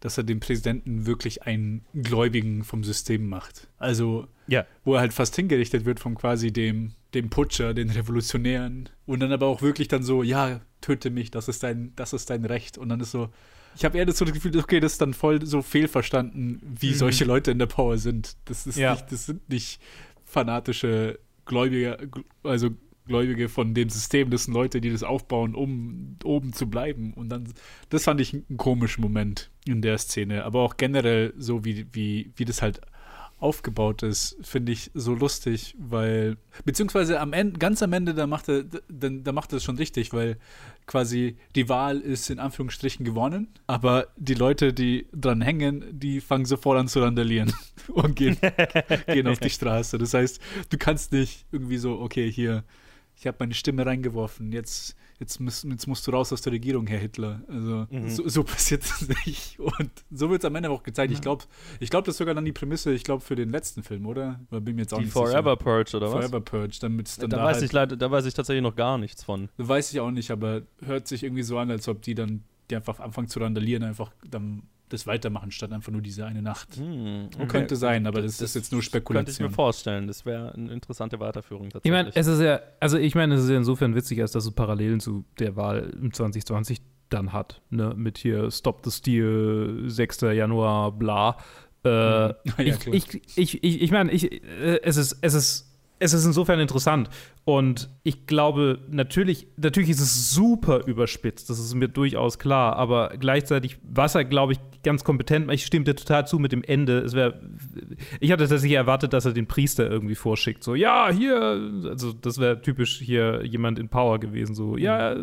dass er den Präsidenten wirklich einen Gläubigen vom System macht. Also, ja. wo er halt fast hingerichtet wird von quasi dem, dem Putscher, den Revolutionären. Und dann aber auch wirklich dann so, ja, töte mich, das ist dein, das ist dein Recht. Und dann ist so, ich habe eher das so das Gefühl, okay, das ist dann voll so fehlverstanden, wie mhm. solche Leute in der Power sind. Das ist ja. nicht, das sind nicht fanatische Gläubige, also Gläubige von dem System, das sind Leute, die das aufbauen, um oben zu bleiben. Und dann, das fand ich einen komischen Moment in der Szene. Aber auch generell so, wie, wie, wie das halt aufgebaut ist, finde ich so lustig, weil, beziehungsweise am Ende, ganz am Ende, da macht er, da, da macht er es schon richtig, weil quasi die Wahl ist in Anführungsstrichen gewonnen, aber die Leute, die dran hängen, die fangen sofort an zu randalieren und gehen, gehen auf die Straße. Das heißt, du kannst nicht irgendwie so, okay, hier, ich habe meine Stimme reingeworfen, jetzt jetzt, müsst, jetzt musst du raus aus der Regierung, Herr Hitler. Also mhm. so, so, passiert es nicht. Und so wird es am Ende auch gezeigt. Ja. Ich glaube, ich glaub, das ist sogar dann die Prämisse, ich glaube, für den letzten Film, oder? Oder bin mir jetzt auch die nicht Forever sicher. Purge, oder was? Forever Purge. Damit dann da, da, weiß halt, ich leider, da weiß ich tatsächlich noch gar nichts von. Weiß ich auch nicht, aber hört sich irgendwie so an, als ob die dann die einfach anfangen zu randalieren, einfach dann das weitermachen, statt einfach nur diese eine Nacht. Hm, okay. Könnte sein, aber das, das, ist jetzt nur Spekulation. Könnte ich mir vorstellen. Das wäre eine interessante Weiterführung tatsächlich. Ich meine, es ist ja, also ich meine, es ist ja insofern witzig, als dass es Parallelen zu der Wahl im 2020 dann hat, ne, mit hier Stop the Steal, 6. Januar, bla. Äh, ja, ich, ich, ich, ich, ich meine, ich, äh, es ist, es ist es ist insofern interessant. Und ich glaube, natürlich, natürlich ist es super überspitzt, das ist mir durchaus klar, aber gleichzeitig, was er, glaube ich, ganz kompetent, ich stimme dir total zu mit dem Ende. Es wäre, ich hatte tatsächlich erwartet, dass er den Priester irgendwie vorschickt, so, ja, hier, also das wäre typisch hier jemand in Power gewesen, so, ja,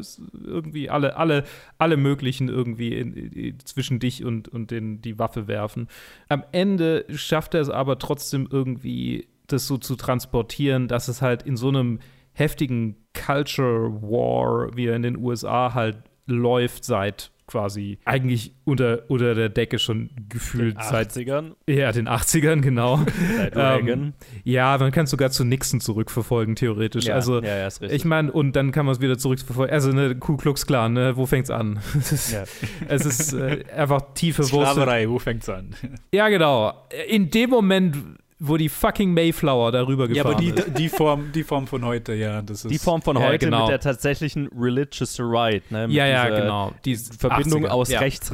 irgendwie alle, alle, alle möglichen irgendwie in, in, zwischen dich und, und den, die Waffe werfen. Am Ende schafft er es aber trotzdem irgendwie das so zu transportieren, dass es halt in so einem heftigen Culture War, wie er in den USA halt läuft seit quasi eigentlich unter, unter der Decke schon gefühlt seit 80ern. ja, den 80ern, genau. Seit Ähm, ja, man kann es sogar zu Nixon zurückverfolgen, theoretisch. ja, also, ja, ja, ist richtig. ich meine, und dann kann man es wieder zurückverfolgen. Also, ne, Ku Klux Klan, ne, wo fängt's an? es ist, ja. es ist äh, einfach tief verwurzelt. Sklaverei, wo fängt's an? Ja, genau. In dem Moment, wo die fucking Mayflower darüber Ja, gefahren aber die, ist. die, Form, die Form von heute, ja, das ist. Die Form von Ja, heute genau. mit der tatsächlichen religious right, ne? mit Ja, ja, dieser genau. Die Verbindung 80er. aus ja. rechts,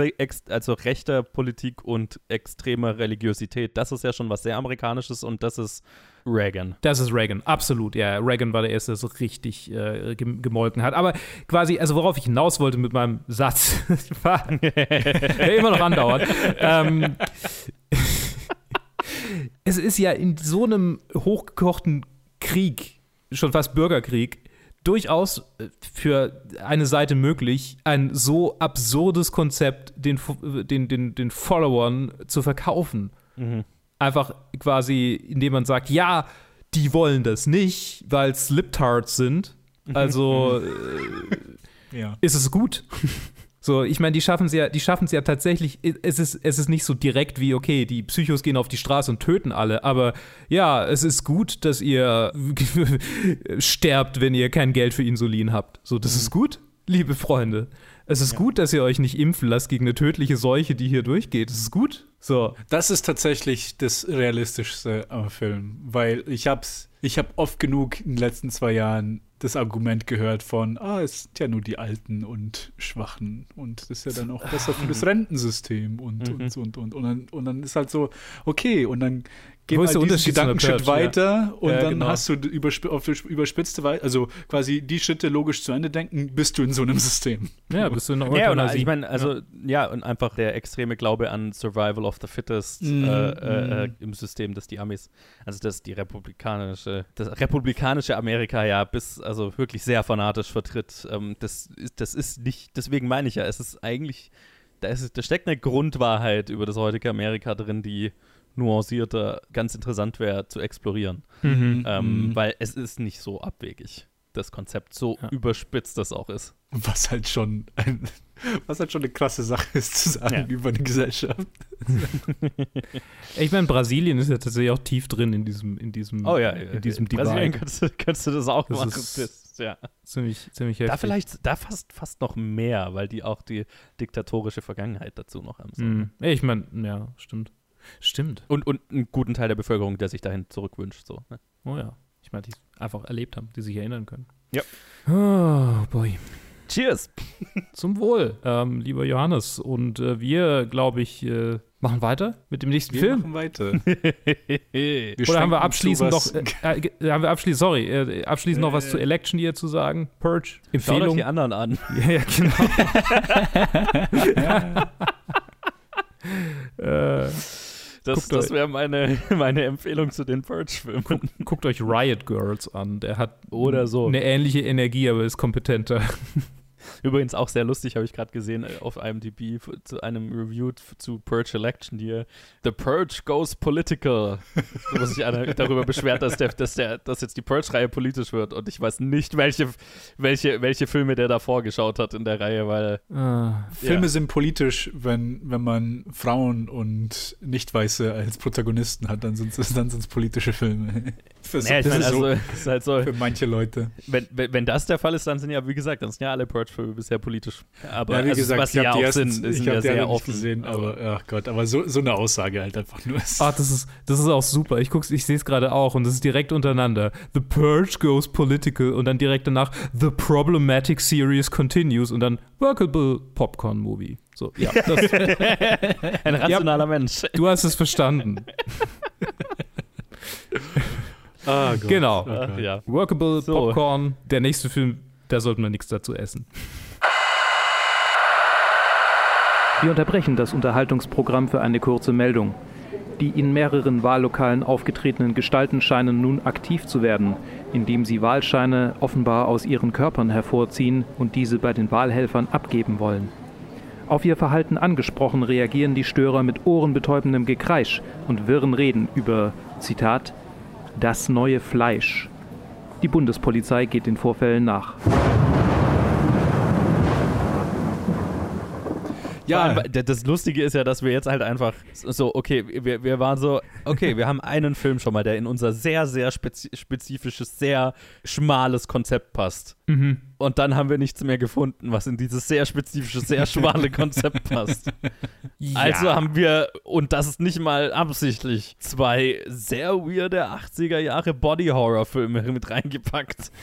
also rechter Politik und extremer Religiosität. Das ist ja schon was sehr Amerikanisches und das ist Reagan. Das ist Reagan, absolut. Ja, Reagan war der Erste, der so richtig äh, gem- gemolken hat. Aber quasi, also worauf ich hinaus wollte mit meinem Satz, war, der immer noch andauert. ähm, es ist ja in so einem hochgekochten Krieg, schon fast Bürgerkrieg, durchaus äh, für eine Seite möglich, ein so absurdes Konzept den, den, den, den Followern zu verkaufen. Mhm. Einfach quasi, indem man sagt, ja, die wollen das nicht, weil es Liptards sind. Also äh, Ja. ist es gut. So, ich meine, die schaffen es ja, die schaffen es ja tatsächlich. Es ist, es ist nicht so direkt wie, okay, die Psychos gehen auf die Straße und töten alle, aber ja, es ist gut, dass ihr sterbt, wenn ihr kein Geld für Insulin habt. So, das ist gut, liebe Freunde. Es ist gut, dass ihr euch nicht impfen lasst gegen eine tödliche Seuche, die hier durchgeht. Das ist gut. So. Das ist tatsächlich das Realistischste am Film, weil ich hab's, ich habe oft genug in den letzten zwei Jahren das Argument gehört von, ah, es sind ja nur die Alten und Schwachen und das ist ja dann auch besser für das Rentensystem und Mhm. und und und und dann, und dann ist halt so, okay, und dann geht Wo der diesen Gedankenschritt Purge, ja. weiter und Ja, dann genau. hast du übersp auf überspitzte Weise, also quasi die Schritte logisch zu Ende denken, bist du in so einem System. Ja, bist du in einer Ja, und ich meine, also, ja. und einfach der extreme Glaube an Survival of the Fittest Mhm, äh, äh, im System, dass die Amis, also dass die republikanische, das republikanische Amerika ja bis, also wirklich sehr fanatisch vertritt. Ähm, das, ist, das ist nicht, deswegen meine ich ja, es ist eigentlich, da, ist, da steckt eine Grundwahrheit über das heutige Amerika drin, die nuancierter ganz interessant wäre zu explorieren. Mhm. Ähm, Mhm. Weil es ist nicht so abwegig, das Konzept, so Ja. überspitzt das auch ist. Was halt schon ein, was halt schon eine krasse Sache ist zu sagen Ja. über eine Gesellschaft. Ich meine, Brasilien ist ja tatsächlich auch tief drin in diesem, in diesem, Oh ja, in diesem Brasilien Divide. kannst, du- kannst du das auch Das machen. ist- ja. Ziemlich, ziemlich heftig. Da vielleicht, da fast, fast noch mehr, weil die auch die diktatorische Vergangenheit dazu noch haben. Mhm. Ich meine, ja, stimmt. Stimmt. Und, und einen guten Teil der Bevölkerung, der sich dahin zurückwünscht. So, ne? Oh ja. Ich meine, die es einfach erlebt haben, die sich erinnern können. Ja. Oh, boy. Cheers! Zum Wohl, ähm, lieber Johannes. Und äh, wir, glaube ich, äh, machen weiter mit dem nächsten Wir Film. machen weiter. Oder Wir haben schwenken wir abschließend noch, äh, äh, haben wir abschließend, sorry, äh, abschließend noch was zu Election hier zu sagen? Purge? Schaut euch Empfehlung? die anderen an. Ja, ja, genau. äh, Das, Guckt das wäre meine, meine Empfehlung zu den Purge-Filmen. guckt euch Riot Girls an. Der hat Oder so. eine ähnliche Energie, aber ist kompetenter. Übrigens auch sehr lustig, habe ich gerade gesehen äh, auf IMDb zu einem Review zu Purge Election hier. The Purge goes political. Wo sich einer darüber beschwert, dass, der, dass, der, dass jetzt die Purge-Reihe politisch wird. Und ich weiß nicht, welche, welche, welche Filme der davor geschaut hat in der Reihe, weil Ah, Filme Ja. sind politisch, wenn, wenn man Frauen und Nicht-Weiße als Protagonisten hat, dann sind es dann sind's politische Filme. Für, naja, ich ist also, so, ist halt so, für manche Leute. wenn, wenn, wenn das der Fall ist, dann sind ja, wie gesagt, dann sind ja alle Purge-Filme bisher politisch. Aber ja, wie also, gesagt, was ich sie ja auch ersten, sind, ich ja sehr offen. gesehen, aber ach Gott, aber so, so eine Aussage halt einfach nur. Ah, das ist, das ist auch super. Ich guck's, ich sehe es gerade auch und das ist direkt untereinander. The Purge goes political und dann direkt danach The Problematic Series continues und dann Workable Popcorn Movie. So, ja, das, Ein rationaler Mensch. du hast es verstanden. Ah, Gott. Genau. Ach, Gott. ja. Workable So. Popcorn. Der nächste Film, da sollten wir nichts dazu essen. Wir unterbrechen das Unterhaltungsprogramm für eine kurze Meldung. Die in mehreren Wahllokalen aufgetretenen Gestalten scheinen nun aktiv zu werden, indem sie Wahlscheine offenbar aus ihren Körpern hervorziehen und diese bei den Wahlhelfern abgeben wollen. Auf ihr Verhalten angesprochen reagieren die Störer mit ohrenbetäubendem Gekreisch und wirren Reden über, Zitat, das neue Fleisch. Die Bundespolizei geht den Vorfällen nach. Ja. Das Lustige ist ja, dass wir jetzt halt einfach so, okay, wir, wir waren so, okay, wir haben einen Film schon mal, der in unser sehr, sehr spezi spezifisches, sehr schmales Konzept passt. Mhm. Und dann haben wir nichts mehr gefunden, was in dieses sehr spezifische, sehr schmale Konzept passt. Also haben wir, und das ist nicht mal absichtlich, zwei sehr weirde 80er Jahre Body-Horror-Filme mit reingepackt.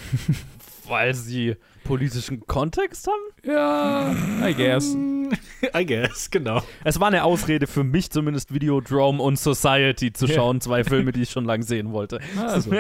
weil sie politischen Kontext haben? Ja, I guess. I guess, genau. Es war eine Ausrede für mich zumindest, Videodrome und Society zu schauen. Zwei Filme, die ich schon lange sehen wollte. Also.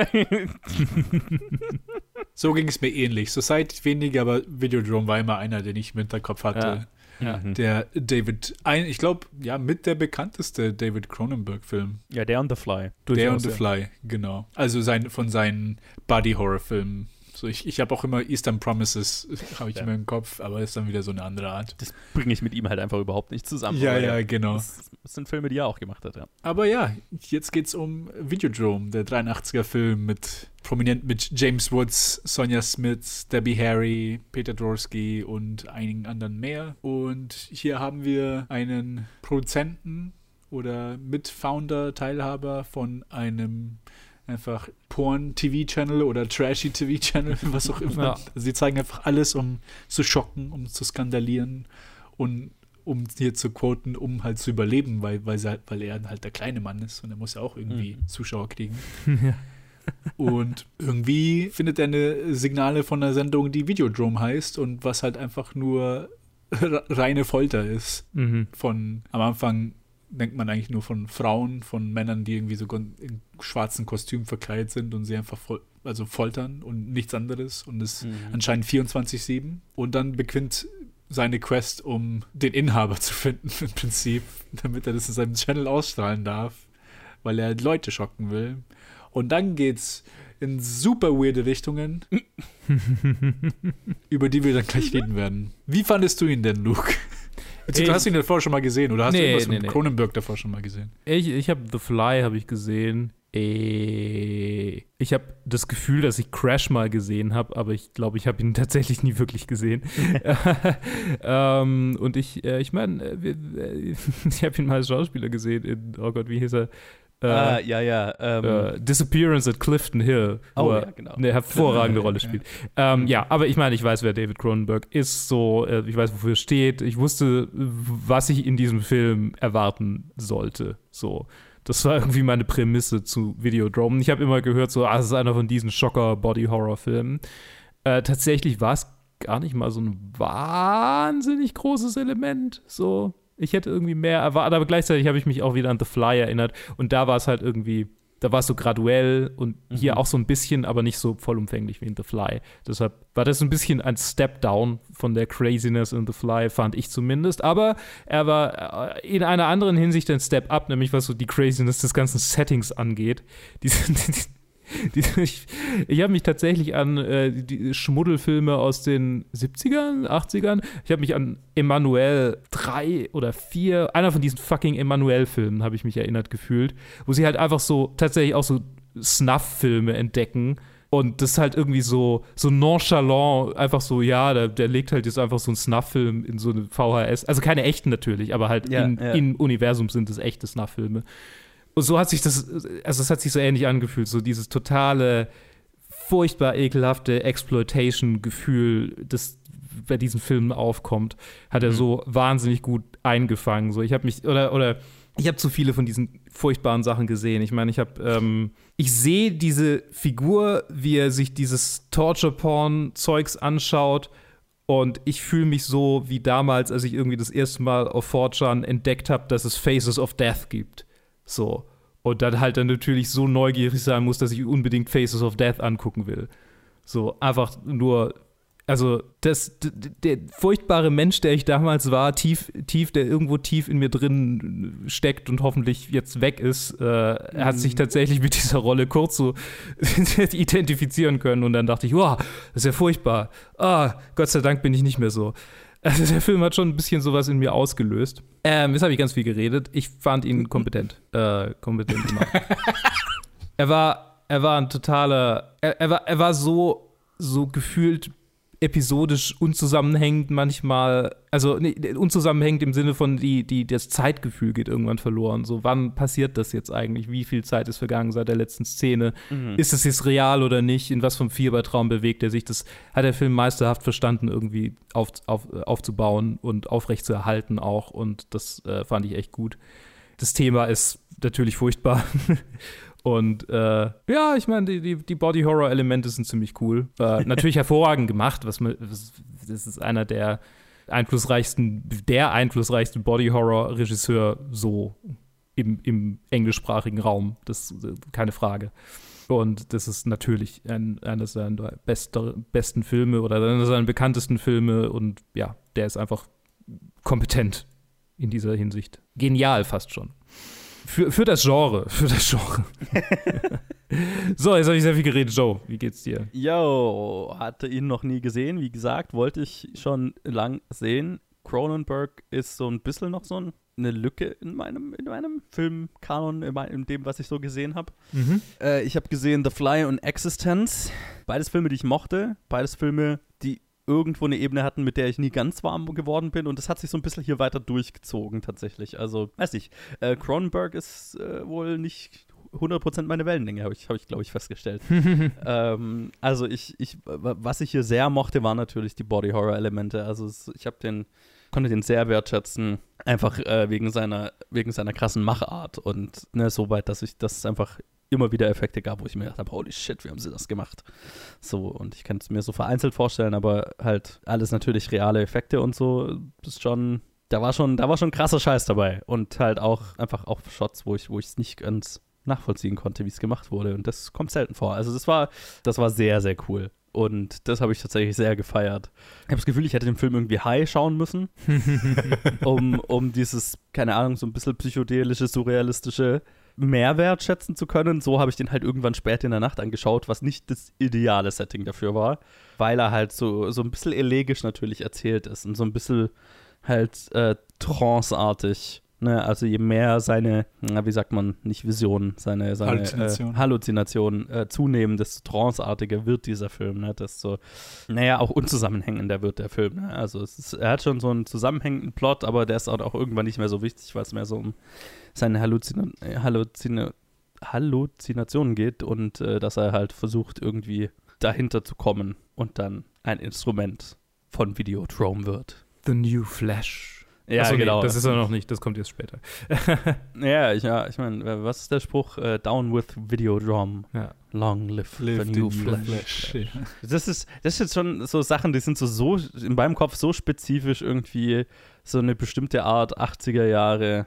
So ging es mir ähnlich. Society weniger, aber Videodrome war immer einer, den ich im Hinterkopf hatte. Ja. Der David, ein, ich glaube, ja, mit der bekannteste David Cronenberg-Film. ja, der on the Fly. Der Durchaus, The. Fly, genau. Also sein, von seinen Body-Horror-Filmen. So, ich ich habe auch immer Eastern Promises, habe ich Ja. immer im Kopf, aber ist dann wieder so eine andere Art. Das bringe ich mit ihm halt einfach überhaupt nicht zusammen. Ja, ja, genau. Das, das sind Filme, die er auch gemacht hat, ja. Aber ja, jetzt geht's um Videodrome, der 83er-Film mit prominent mit James Woods, Sonja Smith, Debbie Harry, Peter Dorsky und einigen anderen mehr. Und hier haben wir einen Produzenten oder Mitfounder, Teilhaber von einem einfach Porn-TV-Channel oder Trashy-TV-Channel, was auch immer. Ja. Also sie zeigen einfach alles, um zu schocken, um zu skandalieren und um hier zu quoten, um halt zu überleben, weil, weil, halt, weil er halt der kleine Mann ist und er muss ja auch irgendwie Mhm. Zuschauer kriegen. Und irgendwie findet er eine Signale von einer Sendung, die Videodrome heißt und was halt einfach nur reine Folter ist. Mhm. Von am Anfang denkt man eigentlich nur von Frauen, von Männern, die irgendwie so in schwarzen Kostümen verkleidet sind und sie einfach fol also foltern und nichts anderes und es anscheinend 24-7. Und dann beginnt seine Quest, um den Inhaber zu finden, im Prinzip, damit er das in seinem Channel ausstrahlen darf, weil er Leute schocken will. Und dann geht's in super weirde Richtungen, über die wir dann gleich reden werden. Wie fandest du ihn denn, Luke? Du Ich- hast ihn davor schon mal gesehen oder hast du Nee, irgendwas nee, mit nee. Cronenberg davor schon mal gesehen? Ich, ich habe The Fly habe ich gesehen. Ich habe das Gefühl, dass ich Crash mal gesehen habe, aber ich glaube, ich habe ihn tatsächlich nie wirklich gesehen. ähm, und ich, äh, ich meine, äh, äh, ich habe ihn mal als Schauspieler gesehen in, oh Gott, wie hieß er? Äh, Ah, ja, ja. Ähm, äh, Disappearance at Clifton Hill, wo Oh, er ja, genau. eine hervorragende Rolle spielt. Ähm, ja, aber ich meine, ich weiß, wer David Cronenberg ist, so, äh, ich weiß, wofür er steht. Ich wusste, was ich in diesem Film erwarten sollte. So. Das war irgendwie meine Prämisse zu Videodrome. Ich habe immer gehört, so, ah, es ist einer von diesen Schocker-Body-Horror-Filmen. Äh, tatsächlich war es gar nicht mal so ein wahnsinnig großes Element. So, ich hätte irgendwie mehr erwartet, aber gleichzeitig habe ich mich auch wieder an The Fly erinnert. Und da war es halt irgendwie, da war es so graduell und hier Mhm. auch so ein bisschen, aber nicht so vollumfänglich wie in The Fly. Deshalb war das ein bisschen ein Step down von der Craziness in The Fly, fand ich zumindest. Aber er war äh, in einer anderen Hinsicht ein Step up, nämlich was so die Craziness des ganzen Settings angeht. Die, die, die, ich ich habe mich tatsächlich an äh, die Schmuddelfilme aus den 70ern, 80ern, ich habe mich an Emanuel 3 oder 4, einer von diesen fucking Emanuel-Filmen habe ich mich erinnert gefühlt, wo sie halt einfach so tatsächlich auch so Snuff-Filme entdecken. Und das ist halt irgendwie so, so nonchalant, einfach so, ja, der, der legt halt jetzt einfach so einen Snuff-Film in so eine VHS. Also keine echten natürlich, aber halt Ja, in, ja. im Universum sind es echte Snuff-Filme. Und so hat sich das, also es hat sich so ähnlich angefühlt, so dieses totale, furchtbar ekelhafte Exploitation-Gefühl, das bei diesen Filmen aufkommt, hat er Mhm. so wahnsinnig gut eingefangen. So, ich habe mich, oder, oder ich habe zu viele von diesen furchtbaren Sachen gesehen. Ich meine, ich habe, ähm, ich sehe diese Figur, wie er sich dieses Torture-Porn-Zeugs anschaut. Und ich fühle mich so wie damals, als ich irgendwie das erste Mal auf 4chan entdeckt habe, dass es Faces of Death gibt. So. Und dann halt dann natürlich so neugierig sein muss, dass ich unbedingt Faces of Death angucken will. So, einfach nur, also das, der furchtbare Mensch, der ich damals war, tief, tief, der irgendwo tief in mir drin steckt und hoffentlich jetzt weg ist, äh, hat sich tatsächlich mit dieser Rolle kurz so identifizieren können. Und dann dachte ich, wow, das ist ja furchtbar. Ah, Gott sei Dank bin ich nicht mehr so. Also der Film hat schon ein bisschen sowas in mir ausgelöst. Ähm, jetzt habe ich ganz viel geredet. Ich fand ihn kompetent. Äh, kompetent gemacht. er war, er war ein totaler, er, er war, er war so, so gefühlt episodisch unzusammenhängend manchmal, also nee, unzusammenhängend im Sinne von die, die, das Zeitgefühl geht irgendwann verloren. So, wann passiert das jetzt eigentlich? Wie viel Zeit ist vergangen seit der letzten Szene? Mhm. Ist es jetzt real oder nicht? In was vom Fiebertraum bewegt er sich? Das hat der Film meisterhaft verstanden, irgendwie auf, auf, aufzubauen und aufrechtzuerhalten auch. Und das äh, fand ich echt gut. Das Thema ist natürlich furchtbar. Und äh, ja, ich meine, die, die, die Body-Horror-Elemente sind ziemlich cool. Äh, natürlich hervorragend gemacht. Was, was, das ist einer der einflussreichsten, der einflussreichste Body-Horror-Regisseur so im, im englischsprachigen Raum. Das ist keine Frage. Und das ist natürlich ein, einer seiner bester, besten Filme oder einer seiner bekanntesten Filme. Und ja, der ist einfach kompetent in dieser Hinsicht. Genial fast schon. Für, für das Genre. Für das Genre. so, jetzt habe ich sehr viel geredet. Joe, wie geht's dir? Yo, hatte ihn noch nie gesehen. Wie gesagt, wollte ich schon lang sehen. Cronenberg ist so ein bisschen noch so eine Lücke in meinem, in meinem Filmkanon, in, in dem, was ich so gesehen habe. Mhm. Äh, ich habe gesehen The Fly und Existence. Beides Filme, die ich mochte. Beides Filme, irgendwo eine Ebene hatten, mit der ich nie ganz warm geworden bin. Und das hat sich so ein bisschen hier weiter durchgezogen tatsächlich. Also, weiß nicht, äh, Cronenberg ist äh, wohl nicht 100% meine Wellenlänge, habe ich, hab ich glaube ich, festgestellt. ähm, also, ich, ich, was ich hier sehr mochte, waren natürlich die Body-Horror-Elemente. Also, ich habe den konnte den sehr wertschätzen, einfach äh, wegen seiner wegen seiner krassen Machart und ne, so weit, dass ich das einfach immer wieder Effekte gab, wo ich mir gedacht habe, holy shit, wie haben sie das gemacht? So, und ich kann es mir so vereinzelt vorstellen, aber halt alles natürlich reale Effekte und so, das ist schon, da war schon, da war schon krasser Scheiß dabei. Und halt auch einfach auch Shots, wo ich, wo ich es nicht ganz nachvollziehen konnte, wie es gemacht wurde. Und das kommt selten vor. Also das war, das war sehr, sehr cool. Und das habe ich tatsächlich sehr gefeiert. Ich habe das Gefühl, ich hätte den Film irgendwie high schauen müssen, um, um dieses, keine Ahnung, so ein bisschen psychedelische, surrealistische Mehrwert schätzen zu können. So habe ich den halt irgendwann spät in der Nacht angeschaut, was nicht das ideale Setting dafür war, weil er halt so, so ein bisschen elegisch natürlich erzählt ist und so ein bisschen halt äh, tranceartig. Ne, also je mehr seine, na, wie sagt man, nicht Vision, seine, seine Halluzination, äh, Halluzination äh, zunehmen, desto tranceartiger wird dieser Film. Ne? Desto, naja, auch unzusammenhängender wird der Film. Ne? Also ist, er hat schon so einen zusammenhängenden Plot, aber der ist auch irgendwann nicht mehr so wichtig, weil es mehr so um seine Halluzina Halluzina Halluzinationen geht und äh, dass er halt versucht, irgendwie dahinter zu kommen und dann ein Instrument von Videodrome wird. The New Flash. Ja, Achso, genau. Nee, das ist er noch nicht, das kommt jetzt später. ja, ich, ja, ich meine, was ist der Spruch? Uh, down with Videodrome. Ja. Long live, live the, new, flash. flash. Ja. Das, ist, das ist jetzt schon so Sachen, die sind so, so in meinem Kopf so spezifisch irgendwie so eine bestimmte Art 80er Jahre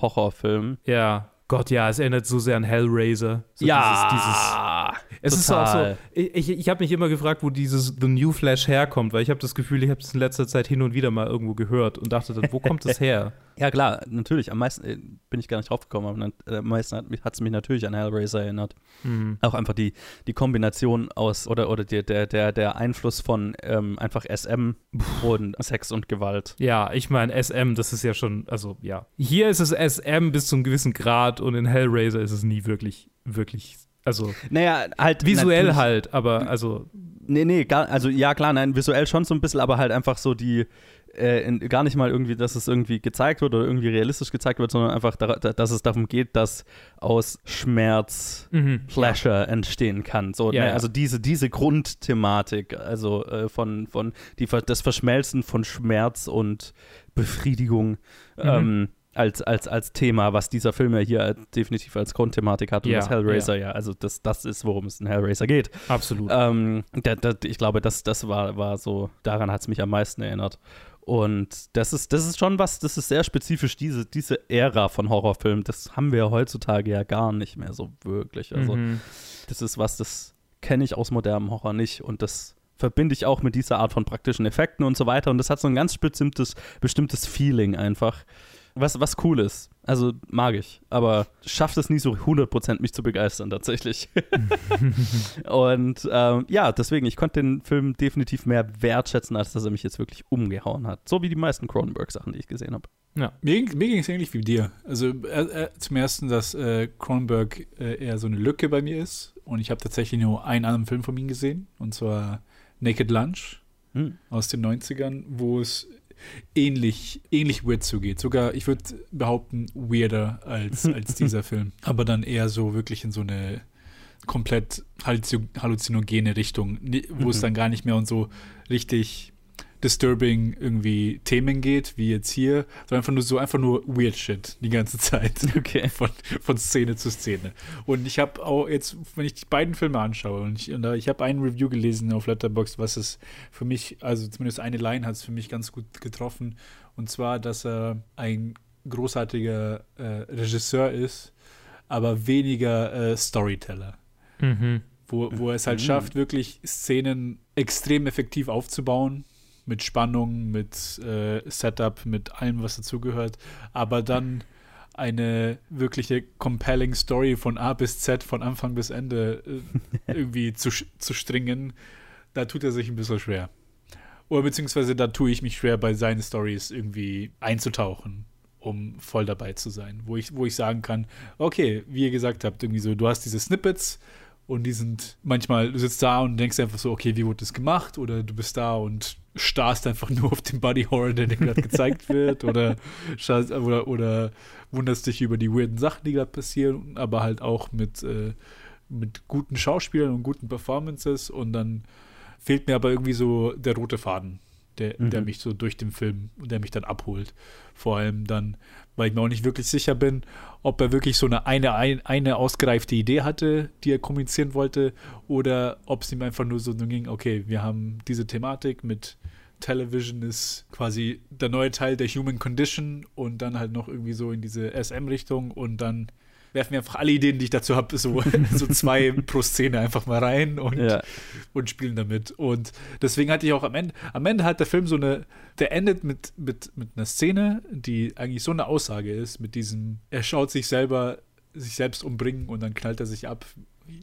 Horrorfilm. Ja. Gott, ja, es erinnert so sehr an Hellraiser. So ja. Dieses, dieses es Total. ist auch so, ich, ich habe mich immer gefragt, wo dieses The New Flash herkommt, weil ich habe das Gefühl, ich habe es in letzter Zeit hin und wieder mal irgendwo gehört und dachte dann, wo kommt das her? Ja, klar, natürlich. Am meisten äh, bin ich gar nicht drauf gekommen, aber äh, am meisten hat es mich natürlich an Hellraiser erinnert. Mhm. Auch einfach die, die Kombination aus oder, oder die, der, der, der Einfluss von ähm, einfach SM und Sex und Gewalt. Ja, ich meine, SM, das ist ja schon, also ja. Hier ist es SM bis zum gewissen Grad und in Hellraiser ist es nie wirklich, wirklich also, naja, halt. Visuell halt, aber also. Nee, nee, gar, also ja, klar, nein, visuell schon so ein bisschen, aber halt einfach so die, äh, in, gar nicht mal irgendwie, dass es irgendwie gezeigt wird oder irgendwie realistisch gezeigt wird, sondern einfach, da, dass es darum geht, dass aus Schmerz mhm. Pleasure ja. entstehen kann. So, ja, ne? Also diese, diese Grundthematik, also äh, von, von die, das Verschmelzen von Schmerz und Befriedigung. Mhm. Ähm, als, als, als Thema, was dieser Film ja hier definitiv als Grundthematik hat und ja, das Hellraiser ja. ja. Also das, das ist, worum es in Hellraiser geht. Absolut. Ähm, da, da, ich glaube, das, das war, war so, daran hat es mich am meisten erinnert. Und das ist, das ist schon was, das ist sehr spezifisch, diese, diese Ära von Horrorfilmen. Das haben wir heutzutage ja gar nicht mehr so wirklich. Also, mhm. das ist was, das kenne ich aus modernem Horror nicht. Und das verbinde ich auch mit dieser Art von praktischen Effekten und so weiter. Und das hat so ein ganz bestimmtes, bestimmtes Feeling einfach was, was cool ist. Also mag ich, aber schafft es nie so 100% mich zu begeistern tatsächlich. und ähm, ja, deswegen, ich konnte den Film definitiv mehr wertschätzen, als dass er mich jetzt wirklich umgehauen hat. So wie die meisten Cronenberg-Sachen, die ich gesehen habe. Ja. Mir, mir ging es ähnlich wie dir. Also äh, äh, zum ersten, dass äh, Cronenberg äh, eher so eine Lücke bei mir ist. Und ich habe tatsächlich nur einen anderen Film von ihm gesehen, und zwar Naked Lunch. hm. aus den 90ern, wo es ähnlich, ähnlich weird zugeht. Sogar, ich würde behaupten, weirder als, als dieser Film. Aber dann eher so wirklich in so eine komplett halluzinogene Richtung, wo mhm. es dann gar nicht mehr und so richtig disturbing irgendwie Themen geht, wie jetzt hier, sondern einfach nur so, einfach nur weird shit die ganze Zeit. Okay. Von, von Szene zu Szene. Und ich habe auch jetzt, wenn ich die beiden Filme anschaue, und ich, und ich habe ein Review gelesen auf Letterboxd, was es für mich, also zumindest eine Line hat es für mich ganz gut getroffen. Und zwar, dass er ein großartiger äh, Regisseur ist, aber weniger äh, Storyteller. Mhm. Wo, wo er es halt mhm. schafft, wirklich Szenen extrem effektiv aufzubauen mit Spannung, mit äh, Setup, mit allem, was dazugehört, aber dann eine wirkliche compelling Story von A bis Z, von Anfang bis Ende äh, irgendwie zu, zu stringen, da tut er sich ein bisschen schwer. Oder beziehungsweise da tue ich mich schwer, bei seinen Stories irgendwie einzutauchen, um voll dabei zu sein. Wo ich, wo ich sagen kann, okay, wie ihr gesagt habt, irgendwie so, du hast diese Snippets, und die sind manchmal, du sitzt da und denkst einfach so, okay, wie wurde das gemacht? Oder du bist da und starrst einfach nur auf den Body Horror, der dir gerade gezeigt wird. Oder, oder, oder wunderst dich über die weirden Sachen, die gerade passieren, aber halt auch mit, äh, mit guten Schauspielern und guten Performances. Und dann fehlt mir aber irgendwie so der rote Faden, der, mhm. der mich so durch den Film, der mich dann abholt. Vor allem dann, weil ich mir auch nicht wirklich sicher bin, ob er wirklich so eine, eine, eine ausgereifte Idee hatte, die er kommunizieren wollte, oder ob es ihm einfach nur so ging, okay, wir haben diese Thematik mit Television ist quasi der neue Teil der Human Condition und dann halt noch irgendwie so in diese SM-Richtung und dann werfen wir einfach alle Ideen, die ich dazu habe, so, so zwei pro Szene einfach mal rein und, ja. und spielen damit. Und deswegen hatte ich auch am Ende, am Ende hat der Film so eine, der endet mit, mit, mit einer Szene, die eigentlich so eine Aussage ist, mit diesem, er schaut sich selber, sich selbst umbringen und dann knallt er sich ab,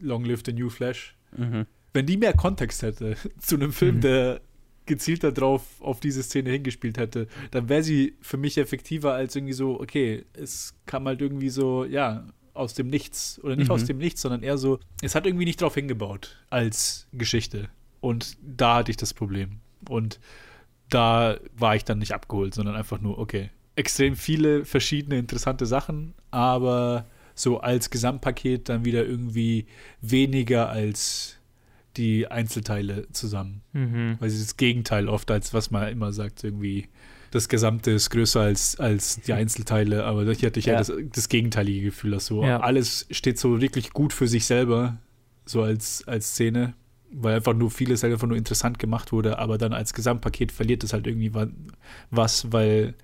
Long Live the New Flash. Mhm. Wenn die mehr Kontext hätte zu einem Film, mhm. der gezielt darauf auf diese Szene hingespielt hätte, dann wäre sie für mich effektiver als irgendwie so, okay, es kam halt irgendwie so, ja, aus dem Nichts. Oder nicht mhm. aus dem Nichts, sondern eher so, es hat irgendwie nicht drauf hingebaut als Geschichte. Und da hatte ich das Problem. Und da war ich dann nicht abgeholt, sondern einfach nur, okay, extrem viele verschiedene interessante Sachen, aber so als Gesamtpaket dann wieder irgendwie weniger als die Einzelteile zusammen. Mhm. Weil sie das Gegenteil oft, als was man immer sagt, irgendwie das Gesamte ist größer als, als die Einzelteile, aber hier hatte ich ja, ja das, das, gegenteilige Gefühl, dass so ja. alles steht so wirklich gut für sich selber, so als, als Szene, weil einfach nur vieles halt einfach nur interessant gemacht wurde, aber dann als Gesamtpaket verliert es halt irgendwie was, weil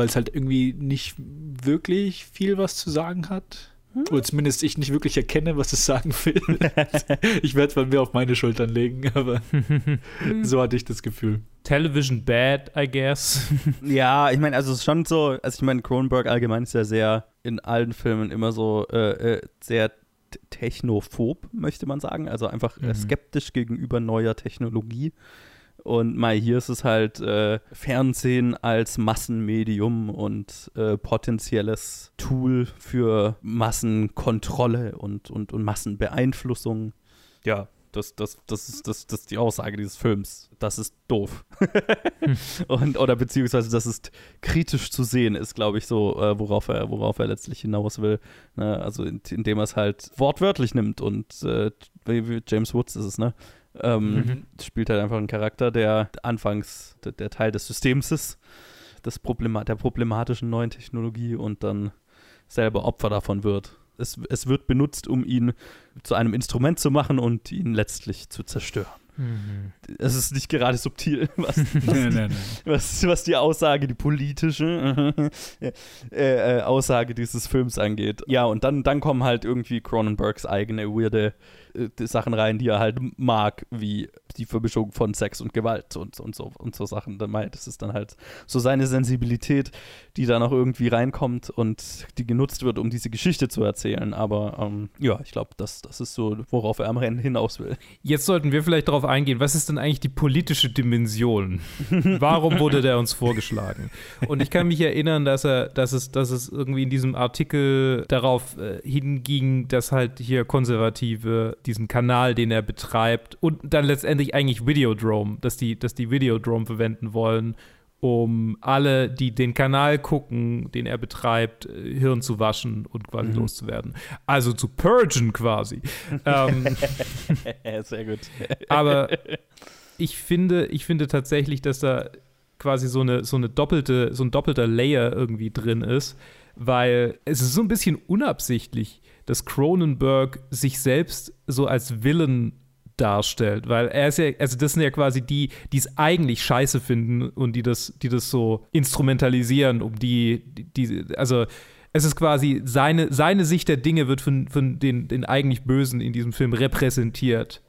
weil es halt irgendwie nicht wirklich viel was zu sagen hat. Hm? Oder zumindest ich nicht wirklich erkenne, was es sagen will. ich werde es bei mir auf meine Schultern legen, aber so hatte ich das Gefühl. Television bad, I guess. ja, ich meine, also es ist schon so, also ich meine, Cronenberg allgemein ist ja sehr in allen Filmen immer so äh, äh sehr technophob, möchte man sagen. Also einfach mhm. skeptisch gegenüber neuer Technologie. Und mal hier ist es halt äh, Fernsehen als Massenmedium und äh, potenzielles Tool für Massenkontrolle und, und, und Massenbeeinflussung. Ja, das, das, das, ist, das, das ist die Aussage dieses Films. Das ist doof. und, oder beziehungsweise, das ist kritisch zu sehen, ist, glaube ich, so, äh, worauf, er, worauf er letztlich hinaus will. Ne? Also, in, indem er es halt wortwörtlich nimmt und äh, wie James Woods ist es, ne? Ähm, mhm. Spielt halt einfach einen Charakter, der anfangs der, der Teil des Systems ist, des Problema der problematischen neuen Technologie und dann selber Opfer davon wird. Es, es wird benutzt, um ihn zu einem Instrument zu machen und ihn letztlich zu zerstören. Mhm. Es ist nicht gerade subtil, was, was, nein, nein, nein. was, was die Aussage, die politische äh, äh, Aussage dieses Films angeht. Ja, und dann, dann kommen halt irgendwie Cronenbergs eigene weirde äh, Sachen rein, die er halt mag, wie die Vermischung von Sex und Gewalt und, und, so, und so Sachen. Das ist dann halt so seine Sensibilität, die da noch irgendwie reinkommt und die genutzt wird, um diese Geschichte zu erzählen. Aber ähm, ja, ich glaube, das, das ist so, worauf er am Rennen hinaus will. Jetzt sollten wir vielleicht darauf eingehen, was ist denn eigentlich die politische Dimension? Warum wurde der uns vorgeschlagen? Und ich kann mich erinnern, dass er, dass es, dass es irgendwie in diesem Artikel darauf äh, hinging, dass halt hier Konservative diesen Kanal, den er betreibt und dann letztendlich tatsächlich eigentlich Videodrome, dass die, dass die Videodrome verwenden wollen, um alle, die den Kanal gucken, den er betreibt, äh, Hirn zu waschen und quasi mhm. loszuwerden. Also zu purgen quasi. ähm, Sehr gut. aber ich finde, ich finde tatsächlich, dass da quasi so eine, so eine doppelte, so ein doppelter Layer irgendwie drin ist, weil es ist so ein bisschen unabsichtlich, dass Cronenberg sich selbst so als Villain darstellt, weil er ist ja, also das sind ja quasi die, die es eigentlich scheiße finden und die das, die das so instrumentalisieren, um die, die, also es ist quasi seine, seine Sicht der Dinge wird von, von den, den eigentlich Bösen in diesem Film repräsentiert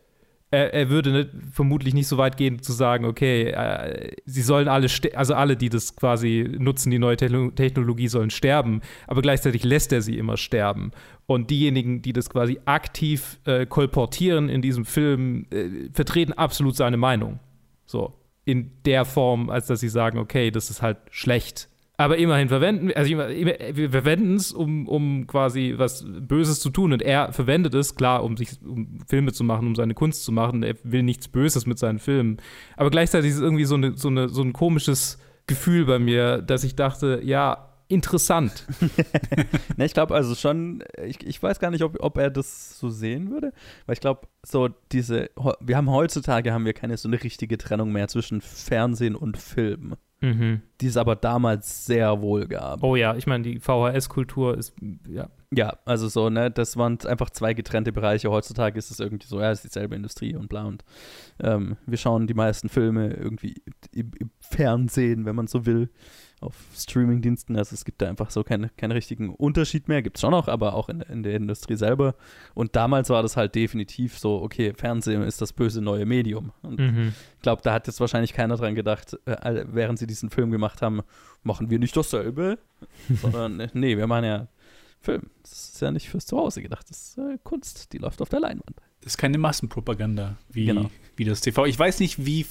er, er würde nicht, vermutlich nicht so weit gehen zu sagen, okay, äh, sie sollen alle, also alle, die das quasi nutzen, die neue Technologie, sollen sterben, aber gleichzeitig lässt er sie immer sterben. Und diejenigen, die das quasi aktiv äh, kolportieren in diesem Film, äh, vertreten absolut seine Meinung. So. In der Form, als dass sie sagen, okay, das ist halt schlecht aber immerhin verwenden, also wir verwenden es, um, um quasi was Böses zu tun. Und er verwendet es, klar, um sich um Filme zu machen, um seine Kunst zu machen. Er will nichts Böses mit seinen Filmen. Aber gleichzeitig ist es irgendwie so, eine, so, eine, so ein komisches Gefühl bei mir, dass ich dachte, ja, interessant. ne, ich glaube also schon, ich, ich weiß gar nicht, ob, ob er das so sehen würde, weil ich glaube, so diese, wir haben heutzutage haben wir keine so eine richtige Trennung mehr zwischen Fernsehen und Film. Mhm. Die es aber damals sehr wohl gab. Oh ja, ich meine, die VHS-Kultur ist, ja. Ja, also so, ne, das waren einfach zwei getrennte Bereiche. Heutzutage ist es irgendwie so, ja, es ist dieselbe Industrie und bla und ähm, wir schauen die meisten Filme irgendwie im, im Fernsehen, wenn man so will auf Streamingdiensten. Also es gibt da einfach so keinen keinen richtigen Unterschied mehr. Gibt es schon noch, aber auch in, in der Industrie selber. Und damals war das halt definitiv so, okay, Fernsehen ist das böse neue Medium. Und mhm. ich glaube, da hat jetzt wahrscheinlich keiner dran gedacht, äh, während sie diesen Film gemacht haben, machen wir nicht dasselbe, sondern äh, nee, wir machen ja Film. Das ist ja nicht fürs Zuhause gedacht. Das ist äh, Kunst, die läuft auf der Leinwand. Das ist keine Massenpropaganda wie, genau. wie das TV. Ich weiß nicht, wie,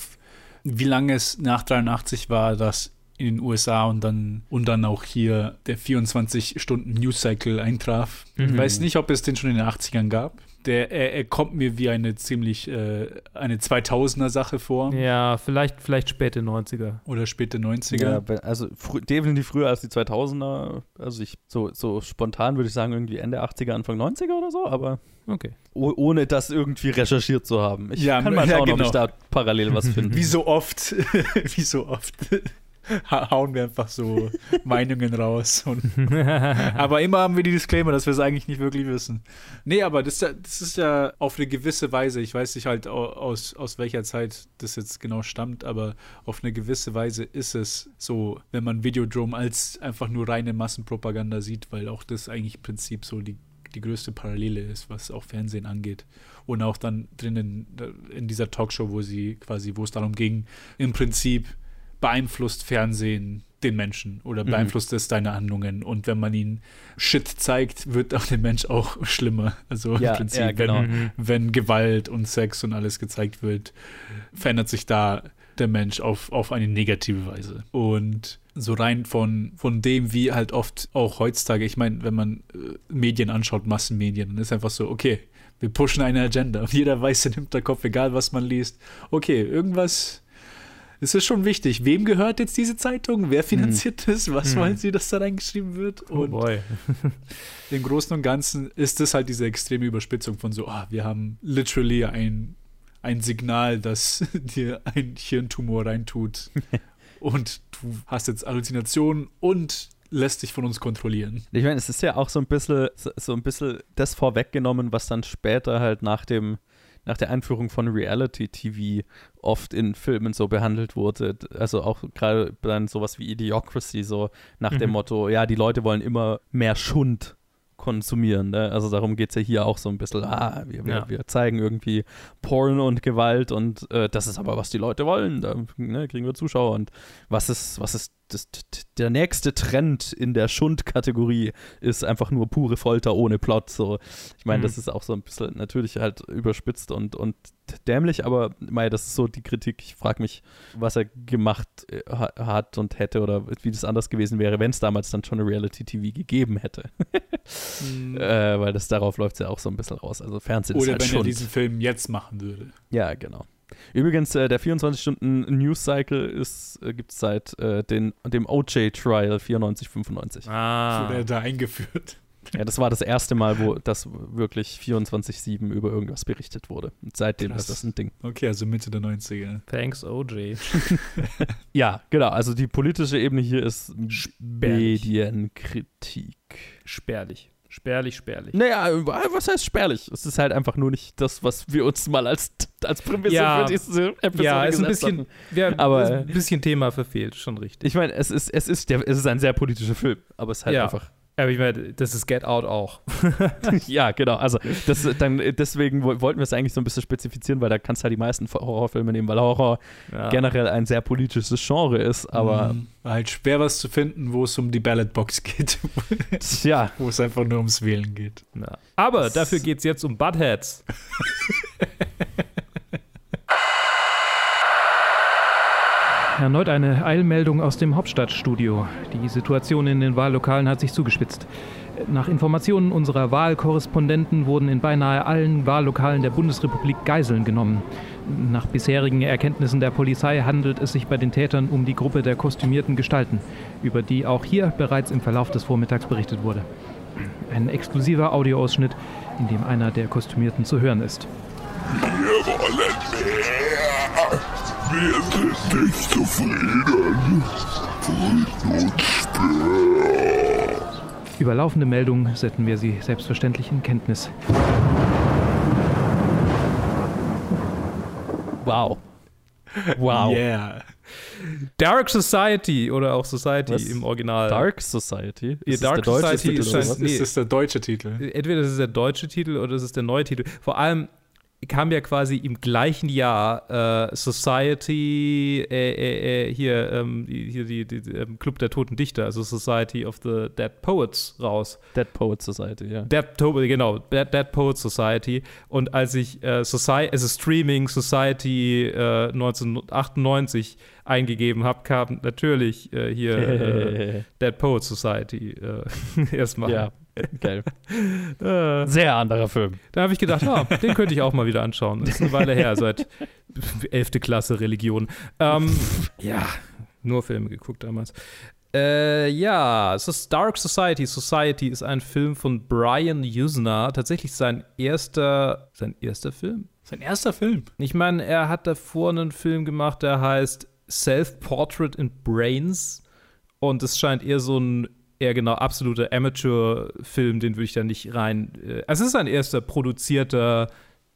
wie lange es nach 83 war, dass in den USA und dann, und dann auch hier der 24-Stunden-News-Cycle eintraf. Mhm. Ich weiß nicht, ob es den schon in den 80ern gab. Der, er, er kommt mir wie eine ziemlich äh, eine 2000er-Sache vor. Ja, vielleicht, vielleicht späte 90er. Oder späte 90er. Ja, also fr definitiv früher als die 2000er. Also ich, so, so spontan würde ich sagen, irgendwie Ende 80er, Anfang 90er oder so, aber okay. ohne das irgendwie recherchiert zu haben. Ich ja, kann mal schauen, ja, genau. ob ich da parallel was finde. Wie so oft, wie so oft hauen wir einfach so Meinungen raus. Und, aber immer haben wir die Disclaimer, dass wir es eigentlich nicht wirklich wissen. Nee, aber das, das, ist ja auf eine gewisse Weise, ich weiß nicht halt aus, aus welcher Zeit das jetzt genau stammt, aber auf eine gewisse Weise ist es so, wenn man Videodrome als einfach nur reine Massenpropaganda sieht, weil auch das eigentlich im Prinzip so die, die größte Parallele ist, was auch Fernsehen angeht und auch dann drinnen in dieser Talkshow, wo sie quasi, wo es darum ging, im Prinzip beeinflusst Fernsehen den Menschen oder mhm. beeinflusst mhm. es deine Handlungen. Und wenn man ihnen Shit zeigt, wird auch der Mensch auch schlimmer. Also ja, im Prinzip, ja, genau. wenn, mhm. wenn Gewalt und Sex und alles gezeigt wird, verändert sich da der Mensch auf, auf eine negative Weise. Und so rein von, von dem, wie halt oft auch heutzutage, ich meine, wenn man äh, Medien anschaut, Massenmedien, dann ist einfach so, okay, wir pushen eine Agenda und jeder weiß im Hinterkopf, egal was man liest, okay, irgendwas es ist schon wichtig, wem gehört jetzt diese Zeitung? Wer finanziert mhm. das? Was mhm. wollen sie, dass da reingeschrieben wird? Oh und boy. im Großen und Ganzen ist das halt diese extreme Überspitzung von so, ah, wir haben literally ein, ein Signal, das dir ein Hirntumor reintut. und du hast jetzt Halluzinationen und lässt dich von uns kontrollieren. Ich meine, es ist ja auch so ein bisschen so ein bisschen das vorweggenommen, was dann später halt nach dem nach der Einführung von Reality TV oft in Filmen so behandelt wurde. Also auch gerade dann sowas wie Idiocracy, so nach mhm. dem Motto, ja, die Leute wollen immer mehr Schund konsumieren. Ne? Also darum geht es ja hier auch so ein bisschen, ah, wir, ja. wir zeigen irgendwie Porn und Gewalt und äh, das ist aber, was die Leute wollen. Da ne, kriegen wir Zuschauer und was ist, was ist das, der nächste Trend in der Schund-Kategorie ist einfach nur pure Folter ohne Plot. So. Ich meine, mhm. das ist auch so ein bisschen natürlich halt überspitzt und, und dämlich, aber mei, das ist so die Kritik. Ich frage mich, was er gemacht äh, hat und hätte oder wie das anders gewesen wäre, wenn es damals dann schon eine Reality-TV gegeben hätte. mhm. äh, weil das darauf läuft es ja auch so ein bisschen raus. Also Fernsehen oder ist halt wenn Schund. er diesen Film jetzt machen würde. Ja, genau. Übrigens, äh, der 24-Stunden-News-Cycle äh, gibt es seit äh, den, dem OJ-Trial 94-95. Ah. Wurde er da eingeführt. Ja, das war das erste Mal, wo das wirklich 24-7 über irgendwas berichtet wurde. Und seitdem Krass. ist das ein Ding. Okay, also Mitte der 90er. Thanks, OJ. Ja, genau. Also die politische Ebene hier ist Spärlich. Medienkritik. Spärlich. Spärlich, spärlich. Naja, was heißt spärlich? Es ist halt einfach nur nicht das, was wir uns mal als, als Prämisse Ja. für diese Episode ja, ist ein bisschen, wir, Aber- ist ein bisschen Thema verfehlt, schon richtig. Ich meine, es ist, es, ist der, es ist ein sehr politischer Film, aber es ist halt Ja. einfach. Aber ich meine, das ist Get Out auch. ja, genau. Also das, dann, deswegen wo- wollten wir es eigentlich so ein bisschen spezifizieren, weil da kannst du halt die meisten Horrorfilme nehmen, weil Horror Ja. generell ein sehr politisches Genre ist. Aber Mhm. Halt schwer, was zu finden, wo es um die Ballotbox geht. ja, wo es einfach nur ums Wählen geht. Ja. Aber dafür geht es jetzt um Buttheads. Erneut eine Eilmeldung aus dem Hauptstadtstudio. Die Situation in den Wahllokalen hat sich zugespitzt. Nach Informationen unserer Wahlkorrespondenten wurden in beinahe allen Wahllokalen der Bundesrepublik Geiseln genommen. Nach bisherigen Erkenntnissen der Polizei handelt es sich bei den Tätern um die Gruppe der kostümierten Gestalten, über die auch hier bereits im Verlauf des Vormittags berichtet wurde. Ein exklusiver Audioausschnitt, in dem einer der Kostümierten zu hören ist. Wir Wir sind nicht zufrieden. Frieden und Speer. Über laufende Meldungen setzen wir sie selbstverständlich in Kenntnis. wow. Wow. Yeah. Dark Society oder auch Society Was? im Original. Dark Society. Ja, Ist das Dark der deutsche Society Titel ist ein-? Nee. Das ist der deutsche Titel. Entweder das ist der deutsche Titel oder das ist der neue Titel. Vor allem kam ja quasi im gleichen Jahr äh, Society, äh, äh, äh, hier, ähm, hier die, die, die, ähm, Club der Toten Dichter, also Society of the Dead Poets raus. Dead Poet Society, ja. Dead, genau, Dead, Dead Poets Society. Und als ich äh, Society, also Streaming Society äh, 1998 eingegeben habe, kam natürlich äh, hier äh, Dead Poets Society äh, erstmal. ja, geil. Äh, Sehr anderer Film. da habe ich gedacht, ah, den könnte ich auch mal wieder anschauen. Das ist eine Weile her, seit 11. Klasse Religion. Ähm, ja, nur Filme geguckt damals. Äh, ja, es ist Dark Society. Society ist ein Film von Brian Usner. Tatsächlich sein erster, sein erster Film. Sein erster Film. Ich meine, er hat davor einen Film gemacht, der heißt Self-Portrait in Brains. Und es scheint eher so ein, eher genau, absoluter Amateur-Film, den würde ich da nicht rein. Äh, also, es ist sein erster produzierter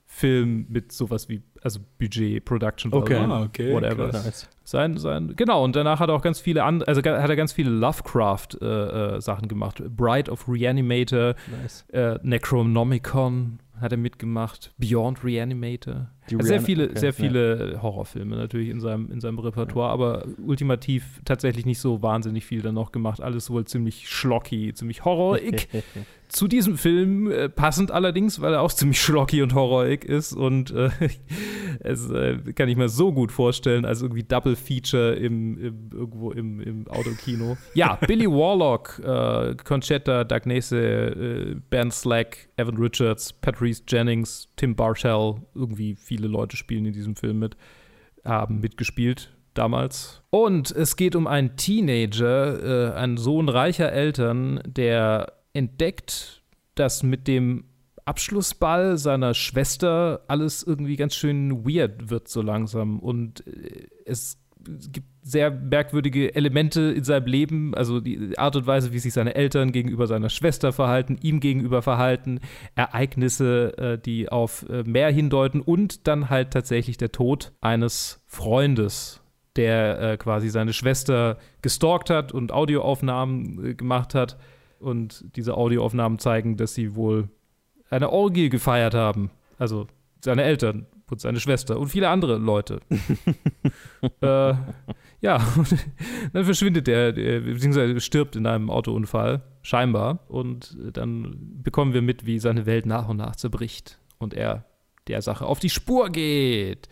Film mit sowas wie, also Budget, Production, Okay. Ah, okay, whatever. Nice. Sein, sein, genau, und danach hat er auch ganz viele andere, also hat er ganz viele Lovecraft-Sachen äh, Sachen gemacht. Bride of Reanimator, nice. äh, Necronomicon hat er mitgemacht, Beyond Reanimator. Also sehr Rihanna- viele, okay, sehr ja. viele Horrorfilme natürlich in seinem, in seinem Repertoire, aber ultimativ tatsächlich nicht so wahnsinnig viel dann noch gemacht. Alles wohl ziemlich schlocky, ziemlich horrorig. Zu diesem Film äh, passend allerdings, weil er auch ziemlich schlocky und horrorig ist und äh, es äh, kann ich mir so gut vorstellen als irgendwie Double Feature im, im, irgendwo im, im Autokino. Ja, Billy Warlock, äh, Conchetta, Dagnese, äh, Ben Slack, Evan Richards, Patrice Jennings, Tim Bartell, irgendwie viele Leute spielen in diesem Film mit, haben mitgespielt damals. Und es geht um einen Teenager, äh, einen Sohn reicher Eltern, der entdeckt, dass mit dem Abschlussball seiner Schwester alles irgendwie ganz schön weird wird so langsam und äh, es gibt sehr merkwürdige Elemente in seinem Leben, also die Art und Weise, wie sich seine Eltern gegenüber seiner Schwester verhalten, ihm gegenüber verhalten, Ereignisse, äh, die auf äh, mehr hindeuten und dann halt tatsächlich der Tod eines Freundes, der äh, quasi seine Schwester gestalkt hat und Audioaufnahmen äh, gemacht hat. Und diese Audioaufnahmen zeigen, dass sie wohl eine Orgie gefeiert haben. Also seine Eltern und seine Schwester und viele andere Leute. äh, ja, und dann verschwindet er, beziehungsweise stirbt in einem Autounfall, scheinbar. Und dann bekommen wir mit, wie seine Welt nach und nach zerbricht und er der Sache auf die Spur geht.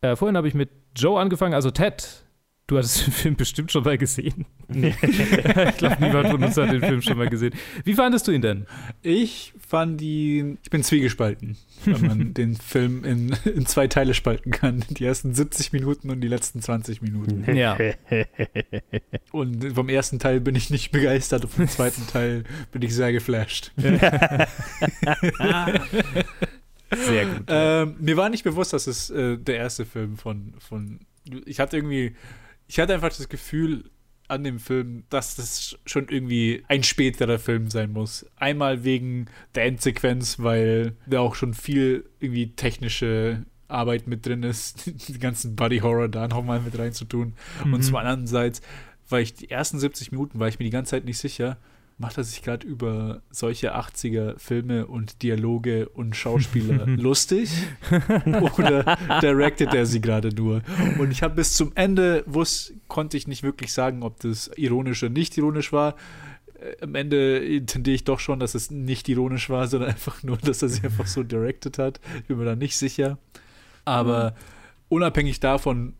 Äh, vorhin habe ich mit Joe angefangen, also Ted, Du hattest den Film bestimmt schon mal gesehen. ich glaube, niemand von uns hat den Film schon mal gesehen. Wie fandest du ihn denn? Ich fand die. Ich bin zwiegespalten, wenn man den Film in, in zwei Teile spalten kann. Die ersten 70 Minuten und die letzten 20 Minuten. Ja. Und vom ersten Teil bin ich nicht begeistert, und vom zweiten Teil bin ich sehr geflasht. Sehr gut. Ähm, mir war nicht bewusst, dass es äh, der erste Film von, von. Ich hatte irgendwie. Ich hatte einfach das Gefühl an dem Film, dass das schon irgendwie ein späterer Film sein muss. Einmal wegen der Endsequenz, weil da auch schon viel irgendwie technische Arbeit mit drin ist, die ganzen Body Horror da nochmal mit reinzutun. Mhm. Und zum anderen weil ich die ersten 70 Minuten war ich mir die ganze Zeit nicht sicher, macht er sich gerade über solche 80er Filme und Dialoge und Schauspieler lustig oder directet er sie gerade nur? Und ich habe bis zum Ende wusste, konnte ich nicht wirklich sagen, ob das ironisch oder nicht ironisch war. Äh, Am Ende intendiere ich doch schon, dass es nicht ironisch war, sondern einfach nur, dass er sie einfach so directed hat. Ich bin mir da nicht sicher. Aber unabhängig davon,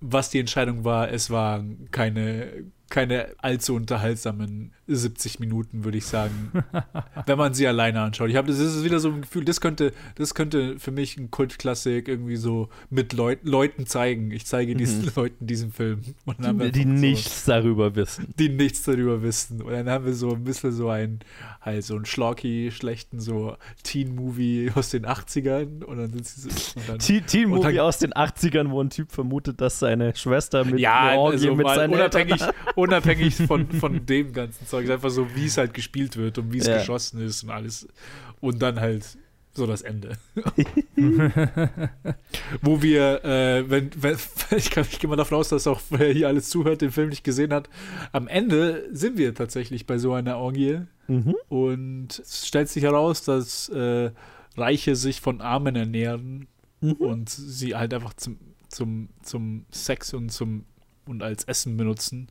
was die Entscheidung war, es waren keine, keine allzu unterhaltsamen 70 Minuten, würde ich sagen, wenn man sie alleine anschaut. Ich habe das ist wieder so ein Gefühl, das könnte, das könnte für mich ein Kultklassik irgendwie so mit Leut, Leuten zeigen. Ich zeige diesen Leuten diesen Film. Die einfach so- nichts darüber wissen. die nichts darüber wissen. Und dann haben wir so ein bisschen so ein, halt so einen schlocky, schlechten so Teen-Movie aus den 80ern. Und dann sind sie so. Und dann, Teen, Teen Und Movie dann- aus den 80ern, wo ein Typ vermutet, dass seine Schwester mit ja, also mit seinen unabhängig, Eltern unabhängig von, von dem ganzen Zeug. Ist einfach so, wie es halt gespielt wird und wie es Ja. geschossen ist und alles. Und dann halt so das Ende. Wo wir, äh, wenn, wenn ich, kann, ich gehe mal davon aus, dass auch wer hier alles zuhört, den Film nicht gesehen hat. Am Ende sind wir tatsächlich bei so einer Orgie. Mhm. Und es stellt sich heraus, dass äh, Reiche sich von Armen ernähren Mhm. und sie halt einfach zum, zum, zum Sex und zum und als Essen benutzen.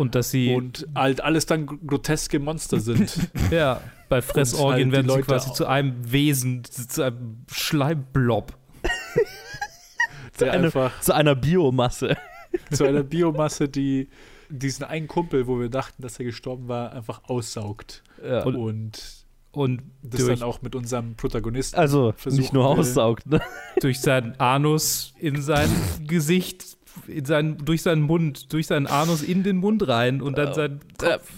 Und dass sie, Und halt alles dann gr- groteske Monster sind. ja, bei Fressorgien halt werden sie Leute quasi zu einem Wesen, zu einem Schleimblob. der eine- einfach Zu einer Biomasse. zu einer Biomasse, die diesen einen Kumpel, wo wir dachten, dass er gestorben war, einfach aussaugt. Ja. Und- Und Und das durch, dann auch mit unserem Protagonisten. also nicht nur aussaugt, ne? durch seinen Anus in sein Gesicht, seinen, durch seinen Mund, durch seinen Anus in den Mund rein und dann sein Kopf.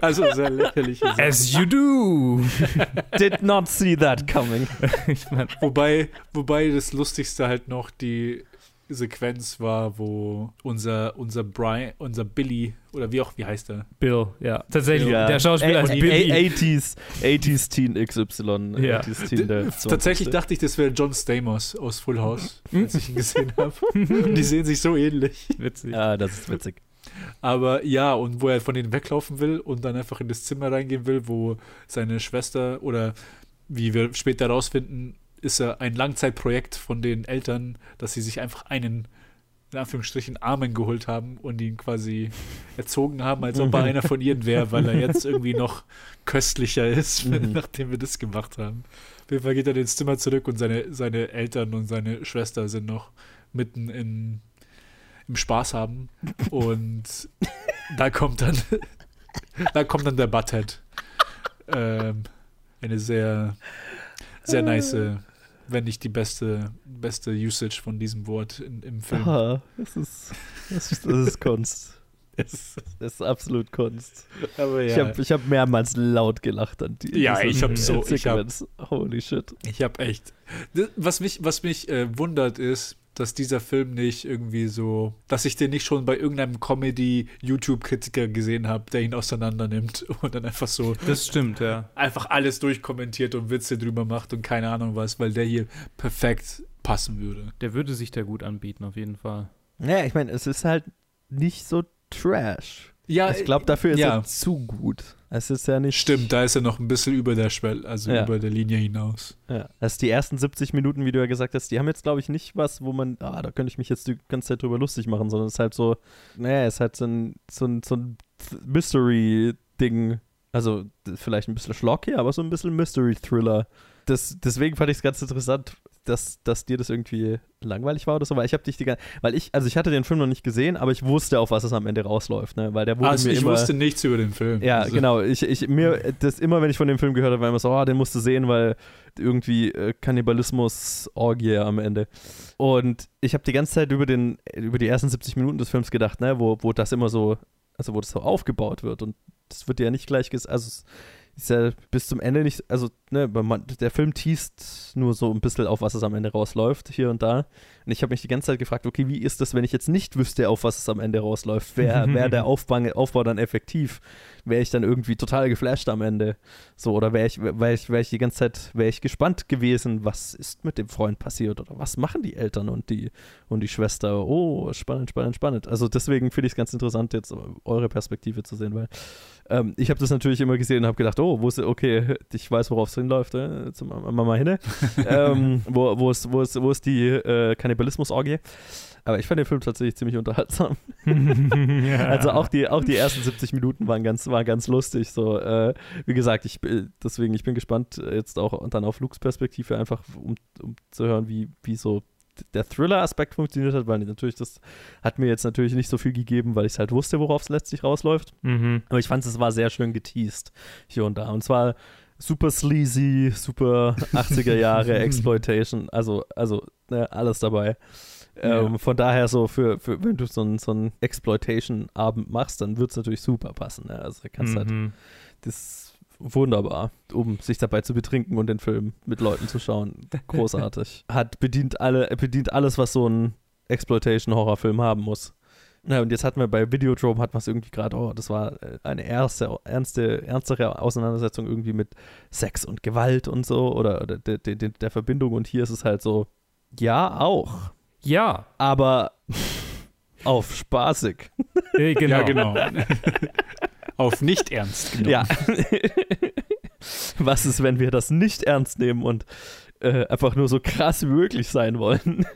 Also sehr lächerliche Sache. As you do. Did not see that coming. ich mein, Wobei, wobei das Lustigste halt noch die Sequenz war, wo unser, unser Brian, unser Billy, oder wie auch, wie heißt er? Bill, ja. Tatsächlich, Ja. der Schauspieler heißt Billy. 80s, 80s Teen XY. Ja. 80s Teen der Tatsächlich 20. dachte ich, das wäre John Stamos aus Full House, als ich ihn gesehen habe. Die sehen sich so ähnlich. Witzig. Ja, das ist witzig. Aber ja, und wo er von denen weglaufen will und dann einfach in das Zimmer reingehen will, wo seine Schwester oder wie wir später herausfinden, ist er ein Langzeitprojekt von den Eltern, dass sie sich einfach einen, in Anführungsstrichen, Armen geholt haben und ihn quasi erzogen haben, als ob er einer von ihnen wäre, weil er jetzt irgendwie noch köstlicher ist, Mhm. nachdem wir das gemacht haben. Auf jeden Fall geht er ins Zimmer zurück und seine, seine Eltern und seine Schwester sind noch mitten in, im Spaß haben. Und da kommt dann, da kommt dann der Butthead. Ähm, eine sehr, sehr nice, wenn nicht die beste, beste Usage von diesem Wort in, im Film. Aha, das ist, das ist, das ist Kunst. Es- Das ist absolut Kunst. Aber Ich ja, habe ich hab mehrmals laut gelacht an die. Ja, ich hab so- ich hab-. Holy shit. ich habe echt. Was mich, was mich äh, wundert, ist, dass dieser Film nicht irgendwie so, dass ich den nicht schon bei irgendeinem Comedy-YouTube-Kritiker gesehen habe, der ihn auseinander nimmt und dann einfach so Das stimmt, ja. einfach alles durchkommentiert und Witze drüber macht und keine Ahnung was, weil der hier perfekt passen würde. Der würde sich da gut anbieten, auf jeden Fall. Ja, ich meine, es ist halt nicht so trash. Ja, ich glaube, dafür ist ja. er zu gut. Es ist ja nicht. Stimmt, da ist er noch ein bisschen über der Schwelle, also Ja. über der Linie hinaus. Ja. Also die ersten 70 Minuten, wie du ja gesagt hast, die haben jetzt, glaube ich, nicht was, wo man, ah, da könnte ich mich jetzt die ganze Zeit drüber lustig machen, sondern es ist halt so, naja, es ist halt so ein, so ein, so ein Mystery-Ding. Also vielleicht ein bisschen schlocky, aber so ein bisschen Mystery-Thriller. Das, deswegen fand ich es ganz interessant. Dass, dass dir das irgendwie langweilig war oder so, weil ich habe dich die ganze, weil ich, also ich hatte den Film noch nicht gesehen, aber ich wusste, auf was es am Ende rausläuft, ne, weil der wurde Also mir ich immer, wusste nichts über den Film. ja, also, genau, ich, ich, mir, das immer, wenn ich von dem Film gehört habe, war immer so, oh, den musst du sehen, weil irgendwie äh, Kannibalismus, Orgie am Ende. Und ich habe die ganze Zeit über den, über die ersten 70 Minuten des Films gedacht, ne, wo, wo das immer so, also wo das so aufgebaut wird und das wird ja nicht gleich, ges also ist ja bis zum Ende nicht, also ne, man, der Film teast nur so ein bisschen auf, was es am Ende rausläuft, hier und da. Und ich habe mich die ganze Zeit gefragt, okay, wie ist das, wenn ich jetzt nicht wüsste, auf was es am Ende rausläuft? Wäre wär der Aufbau, Aufbau dann effektiv? Wäre ich dann irgendwie total geflasht am Ende? So, oder wäre ich, wär ich, wär ich die ganze Zeit, wäre ich gespannt gewesen, was ist mit dem Freund passiert oder was machen die Eltern und die, und die Schwester? Oh, spannend, spannend, spannend. Also deswegen finde ich es ganz interessant, jetzt eure Perspektive zu sehen, weil ähm, ich habe das natürlich immer gesehen und habe gedacht, oh, wo ist, okay, ich weiß, worauf es hinläuft, äh, zum Mama hinne. ähm, wo, wo, ist, wo, ist, wo ist die äh, Kannibalismus-Orgie? Aber ich fand den Film tatsächlich ziemlich unterhaltsam. Also auch die, auch die ersten 70 Minuten waren ganz, waren ganz lustig. So, äh, wie gesagt, ich deswegen, ich bin gespannt jetzt auch dann auf Lukes Perspektive, einfach um, um zu hören, wie, wie so der Thriller-Aspekt funktioniert hat, weil natürlich das hat mir jetzt natürlich nicht so viel gegeben, weil ich halt wusste, worauf es letztlich rausläuft. Mhm. Aber ich fand es war sehr schön geteased hier und da. Und zwar super sleazy, super 80er Jahre Exploitation, also, also ne, alles dabei. Ähm, Ja. Von daher so für, für wenn du so einen so einen Exploitation-Abend machst, dann wird es natürlich super passen. Ne? Also kannst halt Mhm. das ist wunderbar, um sich dabei zu betrinken und den Film mit Leuten zu schauen. Großartig. Hat bedient alle, bedient alles, was so ein Exploitation-Horrorfilm haben muss. Na, und jetzt hatten wir bei Videodrome hat man es irgendwie gerade, oh, das war äh, eine erste, ernste, ernstere Auseinandersetzung irgendwie mit Sex und Gewalt und so oder, oder de, de, de, der Verbindung und hier ist es halt so, ja, auch, Ja, aber auf spaßig. äh, genau. Ja, genau. Auf nicht ernst genommen. Ja. Was ist, wenn wir das nicht ernst nehmen und äh, einfach nur so krass wie möglich sein wollen?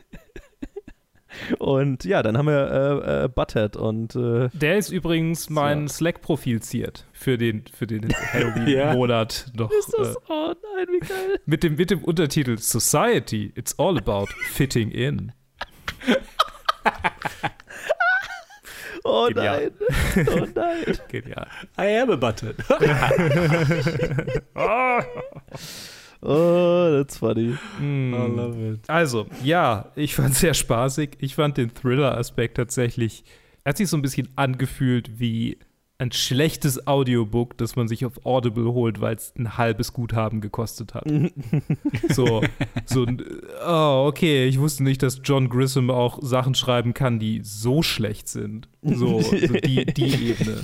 Und ja, dann haben wir äh, äh, Butthead und äh, Der ist übrigens mein So. Slack-Profil ziert für den, für den Ja. Halloween-Monat noch. ist das, Äh, oh nein, wie geil. mit, dem, mit dem Untertitel Society, it's all about fitting in. Oh Genial. nein. Oh nein. Genial. I am a button. Oh, that's funny. Mm. I love it. Also, ja, ich fand es sehr spaßig. Ich fand den Thriller-Aspekt tatsächlich, hat sich so ein bisschen angefühlt wie ein schlechtes Audiobook, das man sich auf Audible holt, weil es ein halbes Guthaben gekostet hat. so, so, ein, oh, okay, ich wusste nicht, dass John Grissom auch Sachen schreiben kann, die so schlecht sind. So, so die, die Ebene.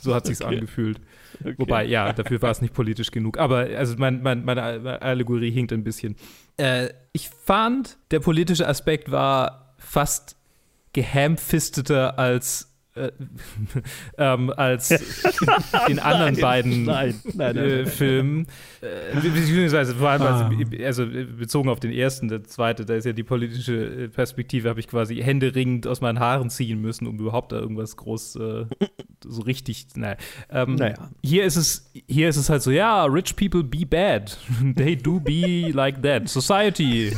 So hat sich's angefühlt. Okay. Wobei, ja, dafür war es nicht politisch genug. Aber also mein, mein, meine Allegorie hinkt ein bisschen. Äh, ich fand, der politische Aspekt war fast gehamfisteter als äh, ähm, als in anderen beiden Nein, nein, nein. äh, Filmen. Äh, beziehungsweise vor allem, Ah. also, also äh, bezogen auf den ersten, der zweite, da ist ja die politische äh, Perspektive, habe ich quasi händeringend aus meinen Haaren ziehen müssen, um überhaupt da irgendwas groß äh, so richtig, naja. Ähm, Naja. Hier ist es, hier ist es halt so, ja, rich people be bad. They do be like that. Society.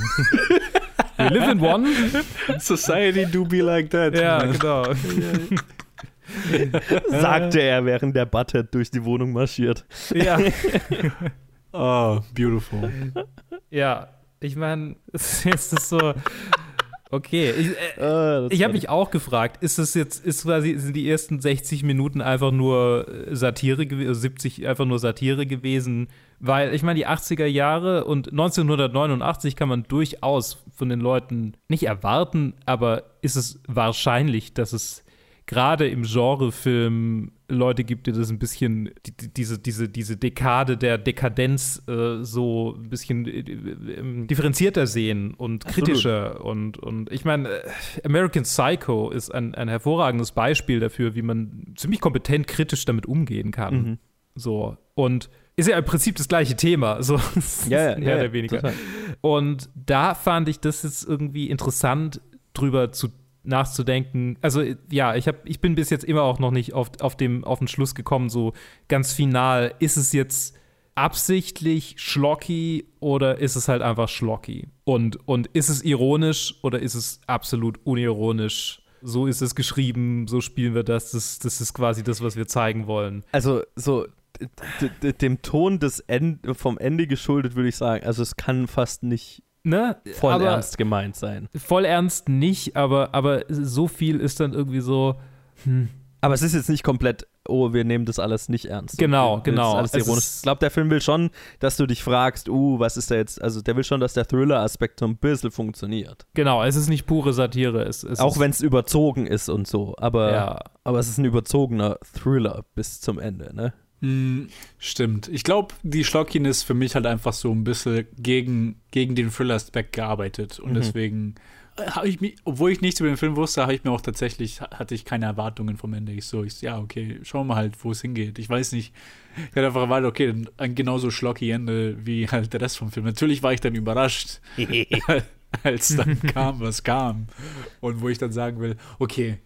We live in one. Society do be like that. Ja, genau. Sagte er, während der Butthead durch die Wohnung marschiert. Ja. Oh, beautiful. Ja, ich meine, es ist so. Okay, ich, äh, Ah, ich habe mich auch gefragt, ist es jetzt, ist quasi, sind die ersten 60 Minuten einfach nur äh, Satire gewesen, 70 einfach nur Satire gewesen? Weil, ich meine, die 80er Jahre und 1989 kann man durchaus von den Leuten nicht erwarten, aber ist es wahrscheinlich, dass es gerade im Genrefilm Leute gibt, die das ein bisschen, die, die, diese, diese, diese Dekade der Dekadenz äh, so ein bisschen äh, äh, differenzierter sehen und kritischer. Und, und ich meine, äh, American Psycho ist ein, ein hervorragendes Beispiel dafür, wie man ziemlich kompetent kritisch damit umgehen kann. Mhm. So. Und ist ja im Prinzip das gleiche Thema. So, Ja, ja, mehr ja, oder weniger. total. Und da fand ich das jetzt irgendwie interessant, drüber zu nachzudenken. Also ja, ich, hab, ich bin bis jetzt immer auch noch nicht auf, auf, dem, auf den Schluss gekommen, so ganz final, ist es jetzt absichtlich schlocky oder ist es halt einfach schlocky? Und, und ist es ironisch oder ist es absolut unironisch? So ist es geschrieben, so spielen wir das. Das, das ist quasi das, was wir zeigen wollen. Also so dem Ton des End vom Ende geschuldet, würde ich sagen. Also es kann fast nicht Ne? voll aber ernst gemeint sein. Voll ernst nicht, aber, aber so viel ist dann irgendwie so. Aber es ist jetzt nicht komplett, oh, wir nehmen das alles nicht ernst. Genau, genau. Alles ironisch. ist- Ich glaube, der Film will schon, dass du dich fragst, uh, was ist da jetzt, also der will schon, dass der Thriller-Aspekt so ein bisschen funktioniert. Genau, es ist nicht pure Satire. Es, es Auch wenn es überzogen ist und so. Aber, Ja. aber es ist ein überzogener Thriller bis zum Ende, ne? Hm, stimmt. Ich glaube, die Schlockiness für mich halt einfach so ein bisschen gegen, gegen den Thriller-Aspekt gearbeitet. Und Mhm. deswegen habe ich mich, obwohl ich nichts über den Film wusste, habe ich mir auch tatsächlich, hatte ich keine Erwartungen vom Ende. Ich so, ich, ja, okay, schauen wir mal halt, wo es hingeht. Ich weiß nicht. Ich hatte einfach erwartet, okay, ein genauso schlocky Ende wie halt der Rest vom Film. Natürlich war ich dann überrascht, als dann kam, was kam. Und wo ich dann sagen will, okay,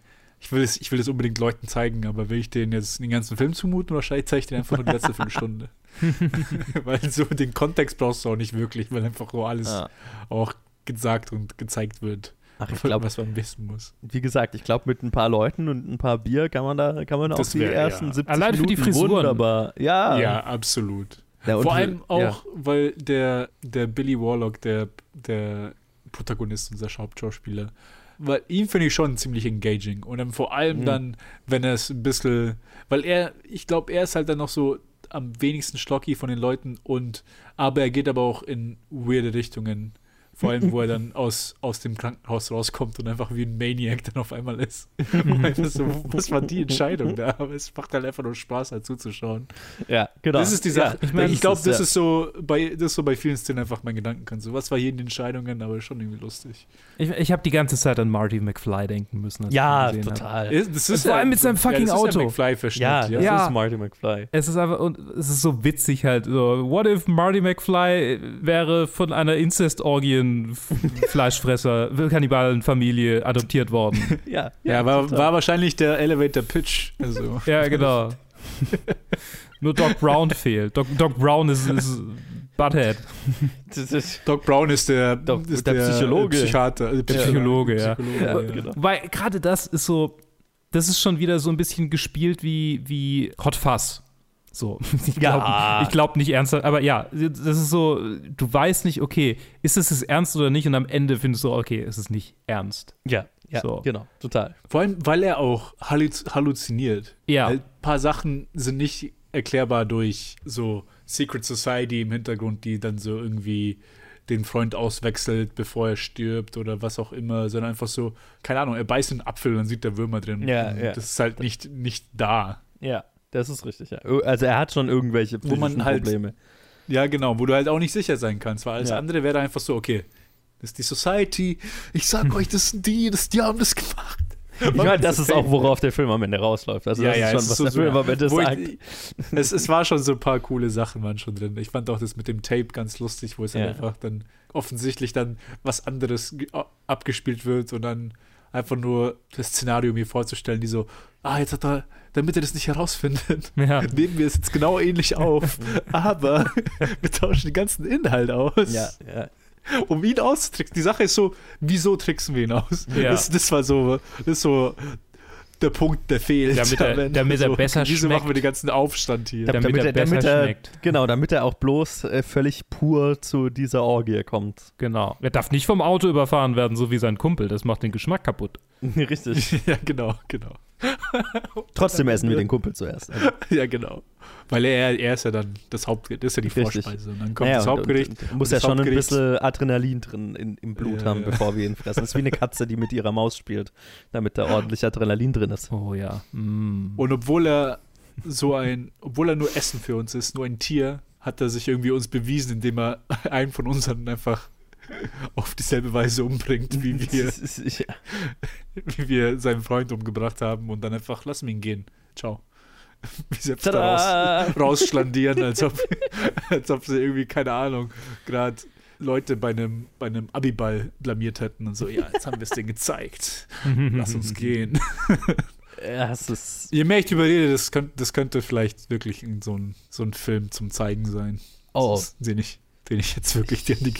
ich will es, ich will es unbedingt Leuten zeigen, aber will ich denen jetzt den ganzen Film zumuten oder zeige ich denen einfach nur die letzte Viertelstunde? weil so den Kontext brauchst du auch nicht wirklich, weil einfach so alles Ja. auch gesagt und gezeigt wird, Ach, ich glaube, was man wissen muss. wie gesagt, ich glaube, mit ein paar Leuten und ein paar Bier kann man da, kann man auch Das die wär, ersten ja. 70 Allein für die Minuten Frisuren. wunderbar. Ja. ja, absolut. Ja, Vor allem auch, ja. weil der, der Billy Warlock, der, der Protagonist, unser Hauptschauspieler, weil ihn finde ich schon ziemlich engaging. Und dann vor allem Mhm. dann, wenn er es ein bisschen, weil er, ich glaube, er ist halt dann noch so am wenigsten schlocky von den Leuten und, aber er geht aber auch in weirde Richtungen. Vor allem, wo er dann aus, aus dem Krankenhaus rauskommt und einfach wie ein Maniac dann auf einmal ist. So, was war die Entscheidung da? Aber es macht halt einfach nur Spaß, halt zuzuschauen. ja, genau. Das ist die Sache. Ja, ich ich glaube, das ja. ist so bei das ist so bei vielen Szenen einfach mein Gedankengang. So, was war hier in den Entscheidungen, aber schon irgendwie lustig. ich ich habe die ganze Zeit an Marty McFly denken müssen. Ja, ihn gesehen hab. total. Das ist vor allem mit seinem fucking das ist Auto. Ja McFly-Verschnitt, Ja, ja. das Ja. ist Marty McFly. Es ist einfach, und es ist so witzig halt, so, what if Marty McFly wäre von einer Inzestorgien-Fleischfresser, Kannibalenfamilie adoptiert worden. Ja, Ja, war, total. war wahrscheinlich der Elevator Pitch. Also. Ja, genau. Nur Doc Brown fehlt. Doc, Doc Brown ist, ist Butthead. Das ist, Doc Brown ist der, Doc- ist der Psychologe. Psychiater, äh, Der Psychologe, ja. Psychologe, Ja, ja. genau. Weil gerade das ist so, das ist schon wieder so ein bisschen gespielt wie, wie Hot Fuzz. So, ich glaube Ja. ich glaub nicht ernsthaft, aber ja, das ist so, du weißt nicht, okay, ist es es ernst oder nicht und am Ende findest du, okay, es ist nicht ernst. ja, ja So. genau, total. Vor allem, weil er auch halluz halluziniert. Ja. Ein paar Sachen sind nicht erklärbar durch so Secret Society im Hintergrund, die dann so irgendwie den Freund auswechselt, bevor er stirbt oder was auch immer, sondern einfach so, keine Ahnung, er beißt einen Apfel und dann sieht der Würmer drin. Ja, Und ja. Das ist halt nicht, nicht da. Ja, das ist richtig, ja. Also er hat schon irgendwelche Wo man halt- Probleme. Ja, genau, wo du halt auch nicht sicher sein kannst, weil alles Ja. andere wäre einfach so, okay, das ist die Society, ich sag euch, das sind die, das, die haben das gemacht. Ich meine, das ist auch, worauf der Film am Ende rausläuft. Also Ja, das ja, ist schon, was so- der Film am Ende sagt. ich, es, es war schon so ein paar coole Sachen waren schon drin. Ich fand auch das mit dem Tape ganz lustig, wo es Ja. halt einfach dann offensichtlich dann was anderes ge- abgespielt wird und dann einfach nur das Szenario mir vorzustellen, die so, ah, jetzt hat er, damit er das nicht herausfindet, Ja. nehmen wir es jetzt genau ähnlich auf, aber wir tauschen den ganzen Inhalt aus, ja, ja. um ihn auszutricksen. Die Sache ist so, wieso tricksen wir ihn aus? Das, das war so, das ist so der Punkt, der fehlt. Damit er- damit er so, besser Wieso machen wir schmeckt. den ganzen Aufstand hier? Damit damit er er, besser damit er, schmeckt. Genau, damit er auch bloß äh, völlig pur zu dieser Orgie kommt. Genau. Er darf nicht vom Auto überfahren werden, so wie sein Kumpel. Das macht den Geschmack kaputt. Richtig. ja, genau, genau. Trotzdem essen wir den Kumpel zuerst. Also, Ja, genau. Weil er, er ist ja dann das Hauptgericht, das ist ja die Richtig. Vorspeise. Und dann kommt naja, das Hauptgericht. und- und muss und ja das schon ein bisschen Adrenalin drin in, im Blut Ja, haben, ja. bevor wir ihn fressen. Das ist wie eine Katze, die mit ihrer Maus spielt, damit da ordentlich Adrenalin drin ist. Oh ja. Mm. Und obwohl er so ein, obwohl er nur Essen für uns ist, nur ein Tier, hat er sich irgendwie uns bewiesen, indem er einen von uns dann einfach auf dieselbe Weise umbringt, wie wir, ja. wie wir seinen Freund umgebracht haben und dann einfach wir ihn gehen. Ciao. Wie selbst Tada! daraus rausschlandieren, als ob, als ob sie irgendwie, keine Ahnung, gerade Leute bei einem, bei einem Abiball blamiert hätten und so, ja, jetzt haben wir es denen gezeigt. Lass uns gehen. Ja, ist. Je mehr ich überrede, das, könnt, das könnte vielleicht wirklich so ein, so ein Film zum Zeigen sein. Oh, Den ich, den ich jetzt wirklich die, die,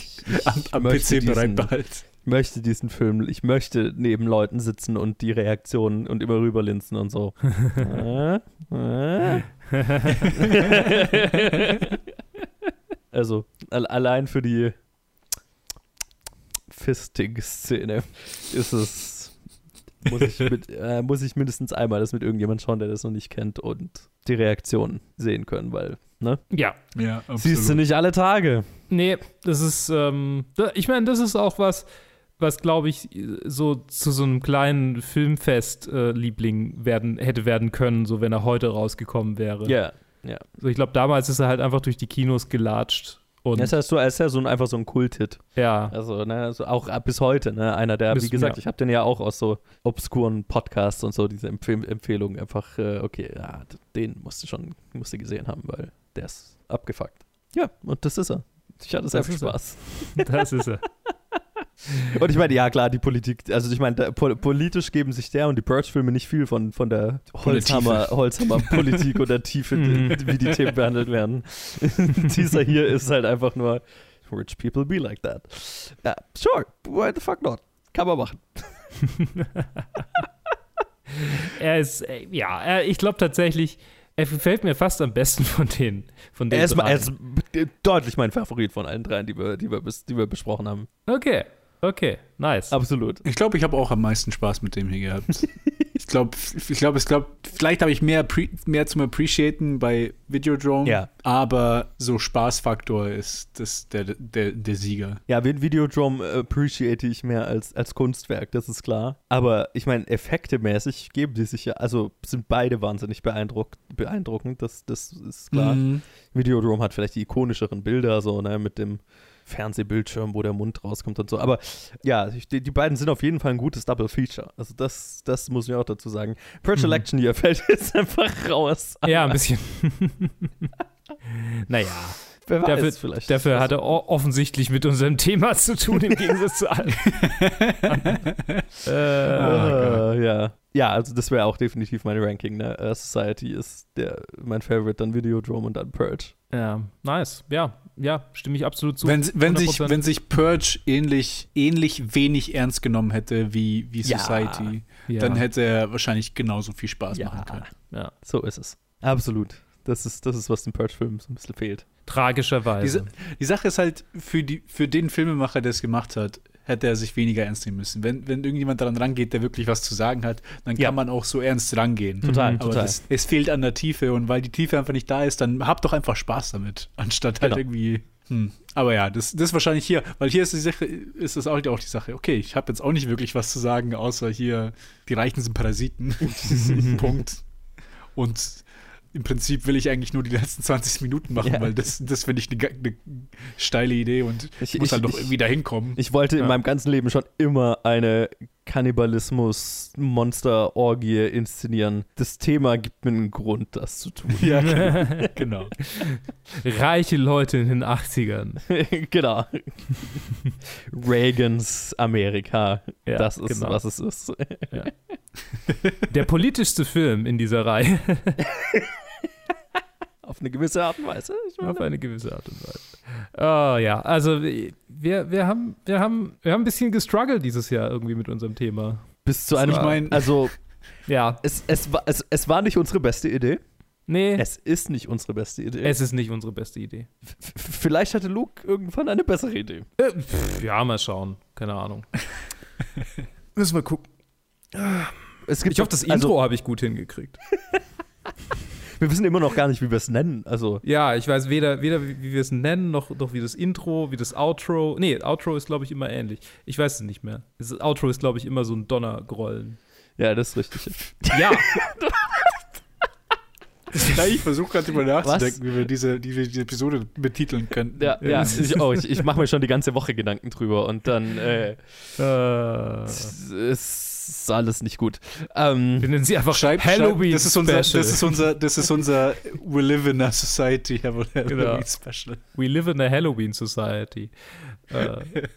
am, am möchte PC bereit behalte. Ich möchte diesen Film, ich möchte neben Leuten sitzen und die Reaktionen und immer rüberlinsen und so. äh, äh. also, al allein für die Fisting-Szene ist es. Muss ich, mit, äh, muss ich mindestens einmal das mit irgendjemand schauen, der das noch nicht kennt und die Reaktion sehen können, weil, ne? Ja, Ja, Siehst du nicht alle Tage. Nee, das ist, ähm, da- ich meine, das ist auch was, was glaube ich so zu so einem kleinen Filmfest-Liebling werden, hätte werden können, so wenn er heute rausgekommen wäre. Ja, ja. So, ich glaube, damals ist er halt einfach durch die Kinos gelatscht. Und Das heißt, du ist ja so ein, einfach so ein Kult-Hit. ja, Also, ne, also auch ab bis heute, ne, einer der, Bis- wie gesagt, ja. ich habe den ja auch aus so obskuren Podcasts und so, diese Empfehl Empfehlungen einfach, äh, okay, ja, den musst du schon, musst du gesehen haben, weil der ist abgefuckt. Ja, und das ist er. Ich hatte sehr viel er. Spaß. das ist er. Und ich meine, ja klar, die Politik, also ich meine, da- po politisch geben sich der und die Purge-Filme nicht viel von, von der Holzhammer- Holzhammer-Politik und der Tiefe, Mhm. wie die Themen behandelt werden. Dieser hier ist halt einfach nur, rich people be like that. Ja, sure, why the fuck not? Kann man machen. Er ist, äh, ja, ich glaube tatsächlich, er gefällt mir fast am besten von den, von den Er ist, er ist deutlich mein Favorit von allen dreien, die wir, die wir, bis, die wir besprochen haben. Okay, okay, nice. Absolut. Ich glaube, ich habe auch am meisten Spaß mit dem hier gehabt. ich glaube, ich glaube, ich glaube, vielleicht habe ich mehr, mehr zum Appreciaten bei Videodrome, Ja. aber so Spaßfaktor ist das der, der, der Sieger. Ja, Vid- Videodrome appreciate ich mehr als, als Kunstwerk, das ist klar. Aber ich meine, effektemäßig geben die sich ja, also sind beide wahnsinnig beeindruck, beeindruckend, das, das ist klar. Mhm. Videodrome hat vielleicht die ikonischeren Bilder, so, ne, mit dem Fernsehbildschirm, wo der Mund rauskommt und so. Aber ja, die, die beiden sind auf jeden Fall ein gutes Double Feature. Also das, das muss ich auch dazu sagen. Purge Mhm. Election hier fällt jetzt einfach raus. ja, ein bisschen. naja, Wer weiß, dafür, vielleicht. dafür hat er o- offensichtlich mit unserem Thema zu tun, im Gegensatz zu allen. äh, Äh, ja. Ja, also das wäre auch definitiv mein Ranking. Ne? Äh, Society ist der, mein Favorite, dann Videodrome und dann Purge. ja, nice. Ja, ja, stimme ich absolut zu. Wenn, wenn, sich, 100%. wenn sich Purge ähnlich, ähnlich wenig ernst genommen hätte wie, wie Ja. Society, ja, dann hätte er wahrscheinlich genauso viel Spaß machen können. ja, So ist es. Absolut. Das ist, das ist was dem Purge-Film so ein bisschen fehlt. tragischerweise. Diese- Die Sache ist halt, für, die, für den Filmemacher, der es gemacht hat, hätte er sich weniger ernst nehmen müssen. Wenn, wenn irgendjemand daran rangeht, der wirklich was zu sagen hat, dann Ja. kann man auch so ernst rangehen. Total, Mhm. Aber total. das, es fehlt an der Tiefe und weil die Tiefe einfach nicht da ist, dann habt doch einfach Spaß damit, anstatt halt Genau. irgendwie. Hm. Aber ja, das, das ist wahrscheinlich hier, weil hier ist die Sache, ist das auch, auch die Sache. Okay, ich habe jetzt auch nicht wirklich was zu sagen, außer hier, die Reichen sind Parasiten. Punkt. Und im Prinzip will ich eigentlich nur die letzten 20 Minuten machen, Ja. weil das, das finde ich eine, eine steile Idee und Ich- ich muss ich- halt noch ich- irgendwie da hinkommen. Ich wollte in Ja. meinem ganzen Leben schon immer eine Kannibalismus-Monster-Orgie inszenieren. Das Thema gibt mir einen Grund, das zu tun. ja, genau. Reiche Leute in den 80ern. genau. Reagans Amerika. Ja, das ist, genau. was es ist. Der politischste Film in dieser Reihe. Auf eine gewisse Art und Weise. Ich meine, Auf eine gewisse Art und Weise. Oh ja, also wir, wir, haben, wir, haben, wir haben ein bisschen gestruggelt dieses Jahr irgendwie mit unserem Thema. bis zu einem. Ich mein- also, Ja, es, es, war, es, es war nicht unsere beste Idee. nee, Es ist nicht unsere beste Idee. es ist nicht unsere beste Idee. F- Vielleicht hatte Luke irgendwann eine bessere Idee. Äh, pff, ja, mal schauen. Keine Ahnung. Müssen wir gucken. Es gibt Ich hoffe, das Intro Also, habe ich gut hingekriegt. wir wissen immer noch gar nicht, wie wir es nennen. Also, Ja, ich weiß weder, weder wie, wie wir es nennen, noch, noch wie das Intro, wie das Outro. Nee, Outro ist, glaube ich, immer ähnlich. Ich weiß es nicht mehr. Das Outro ist, glaube ich, immer so ein Donnergrollen. ja, das ist richtig. Ja, Ja, ich versuche gerade drüber nachzudenken, wie wir diese, die, wir diese Episode betiteln könnten. Ja, ja ich, auch. Ich, ich mache mir schon die ganze Woche Gedanken drüber und dann äh, äh, es ist alles nicht gut. Ähm, wir nennen sie einfach Schreib, Halloween schreib, das ist unser, Special. das ist unser, das ist unser We Live in a Society Halloween Genau. Special. We live in a Halloween Society. äh,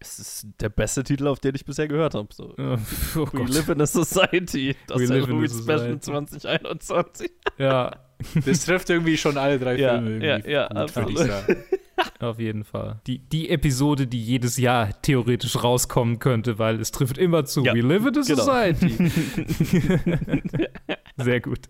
Es ist der beste Titel, auf den ich bisher gehört habe. So. äh, oh We Gott. live in a society. Das We Halloween Special society. 2021. Ja, Das trifft irgendwie schon alle drei Ja, Filme. ja, irgendwie ja, gut, absolut. sagen. auf jeden Fall. Die, die Episode, die jedes Jahr theoretisch rauskommen könnte, weil es trifft immer zu. Ja, We live in a genau. society. Sehr gut.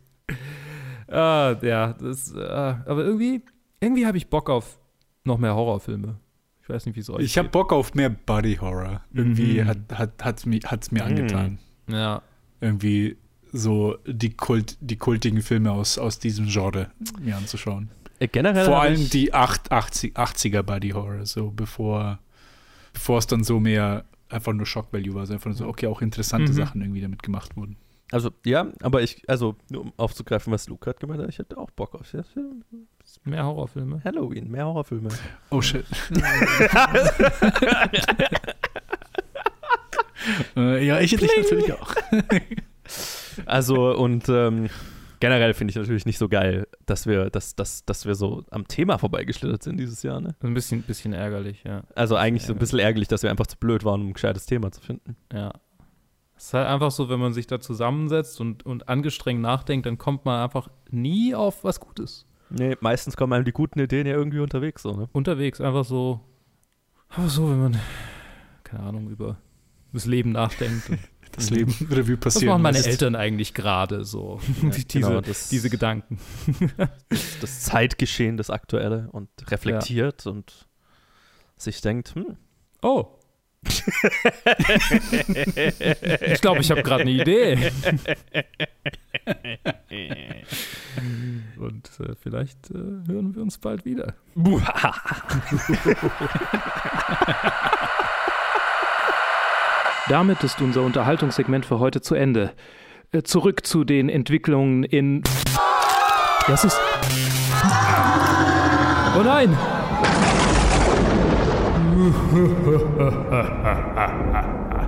Ah, ja, das, äh, aber irgendwie, irgendwie habe ich Bock auf noch mehr Horrorfilme. Ich weiß nicht, wie es euch Ich habe. Bock auf mehr Body Horror. Irgendwie Mhm. hat hat hat's mir hat's mir Mhm. angetan. Ja, Irgendwie so die Kult die kultigen Filme aus aus diesem Genre mir anzuschauen. Äh, Generell Vor allem die 8, 80, 80er Body Horror, so bevor bevor es dann so mehr einfach nur Shock Value war, so einfach nur so okay, auch interessante Mhm. Sachen irgendwie damit gemacht wurden. Also, ja, aber ich, also, nur um aufzugreifen, was Luke hat gemeint hat, ich hätte auch Bock auf ja, mehr Horrorfilme. Halloween, mehr Horrorfilme. Oh shit. äh, ja, ich, ich natürlich auch. Also, und ähm, generell finde ich natürlich nicht so geil, dass wir, dass, dass, dass wir so am Thema vorbeigeschlittert sind dieses Jahr, ne? Ein bisschen, bisschen ärgerlich, ja. Also eigentlich so ein bisschen ärgerlich, dass wir einfach zu blöd waren, um ein gescheites Thema zu finden. Ja. Es ist halt einfach so, wenn man sich da zusammensetzt und, und angestrengt nachdenkt, dann kommt man einfach nie auf was Gutes. Nee, meistens kommen einem die guten Ideen ja irgendwie unterwegs, so, ne? Unterwegs, einfach so, einfach so, wenn man, keine Ahnung, über das Leben nachdenkt. Das Leben Revue was passieren. machen meine lässt. Eltern eigentlich gerade so? Ja, diese, genau, das- diese Gedanken. Das Zeitgeschehen, das Aktuelle und reflektiert und sich denkt, hm, Oh. ich glaube, ich habe gerade eine Idee. Und äh, vielleicht äh, hören wir uns bald wieder. Damit ist unser Unterhaltungssegment für heute zu Ende. Äh, Zurück zu den Entwicklungen in. Das ist. Oh nein!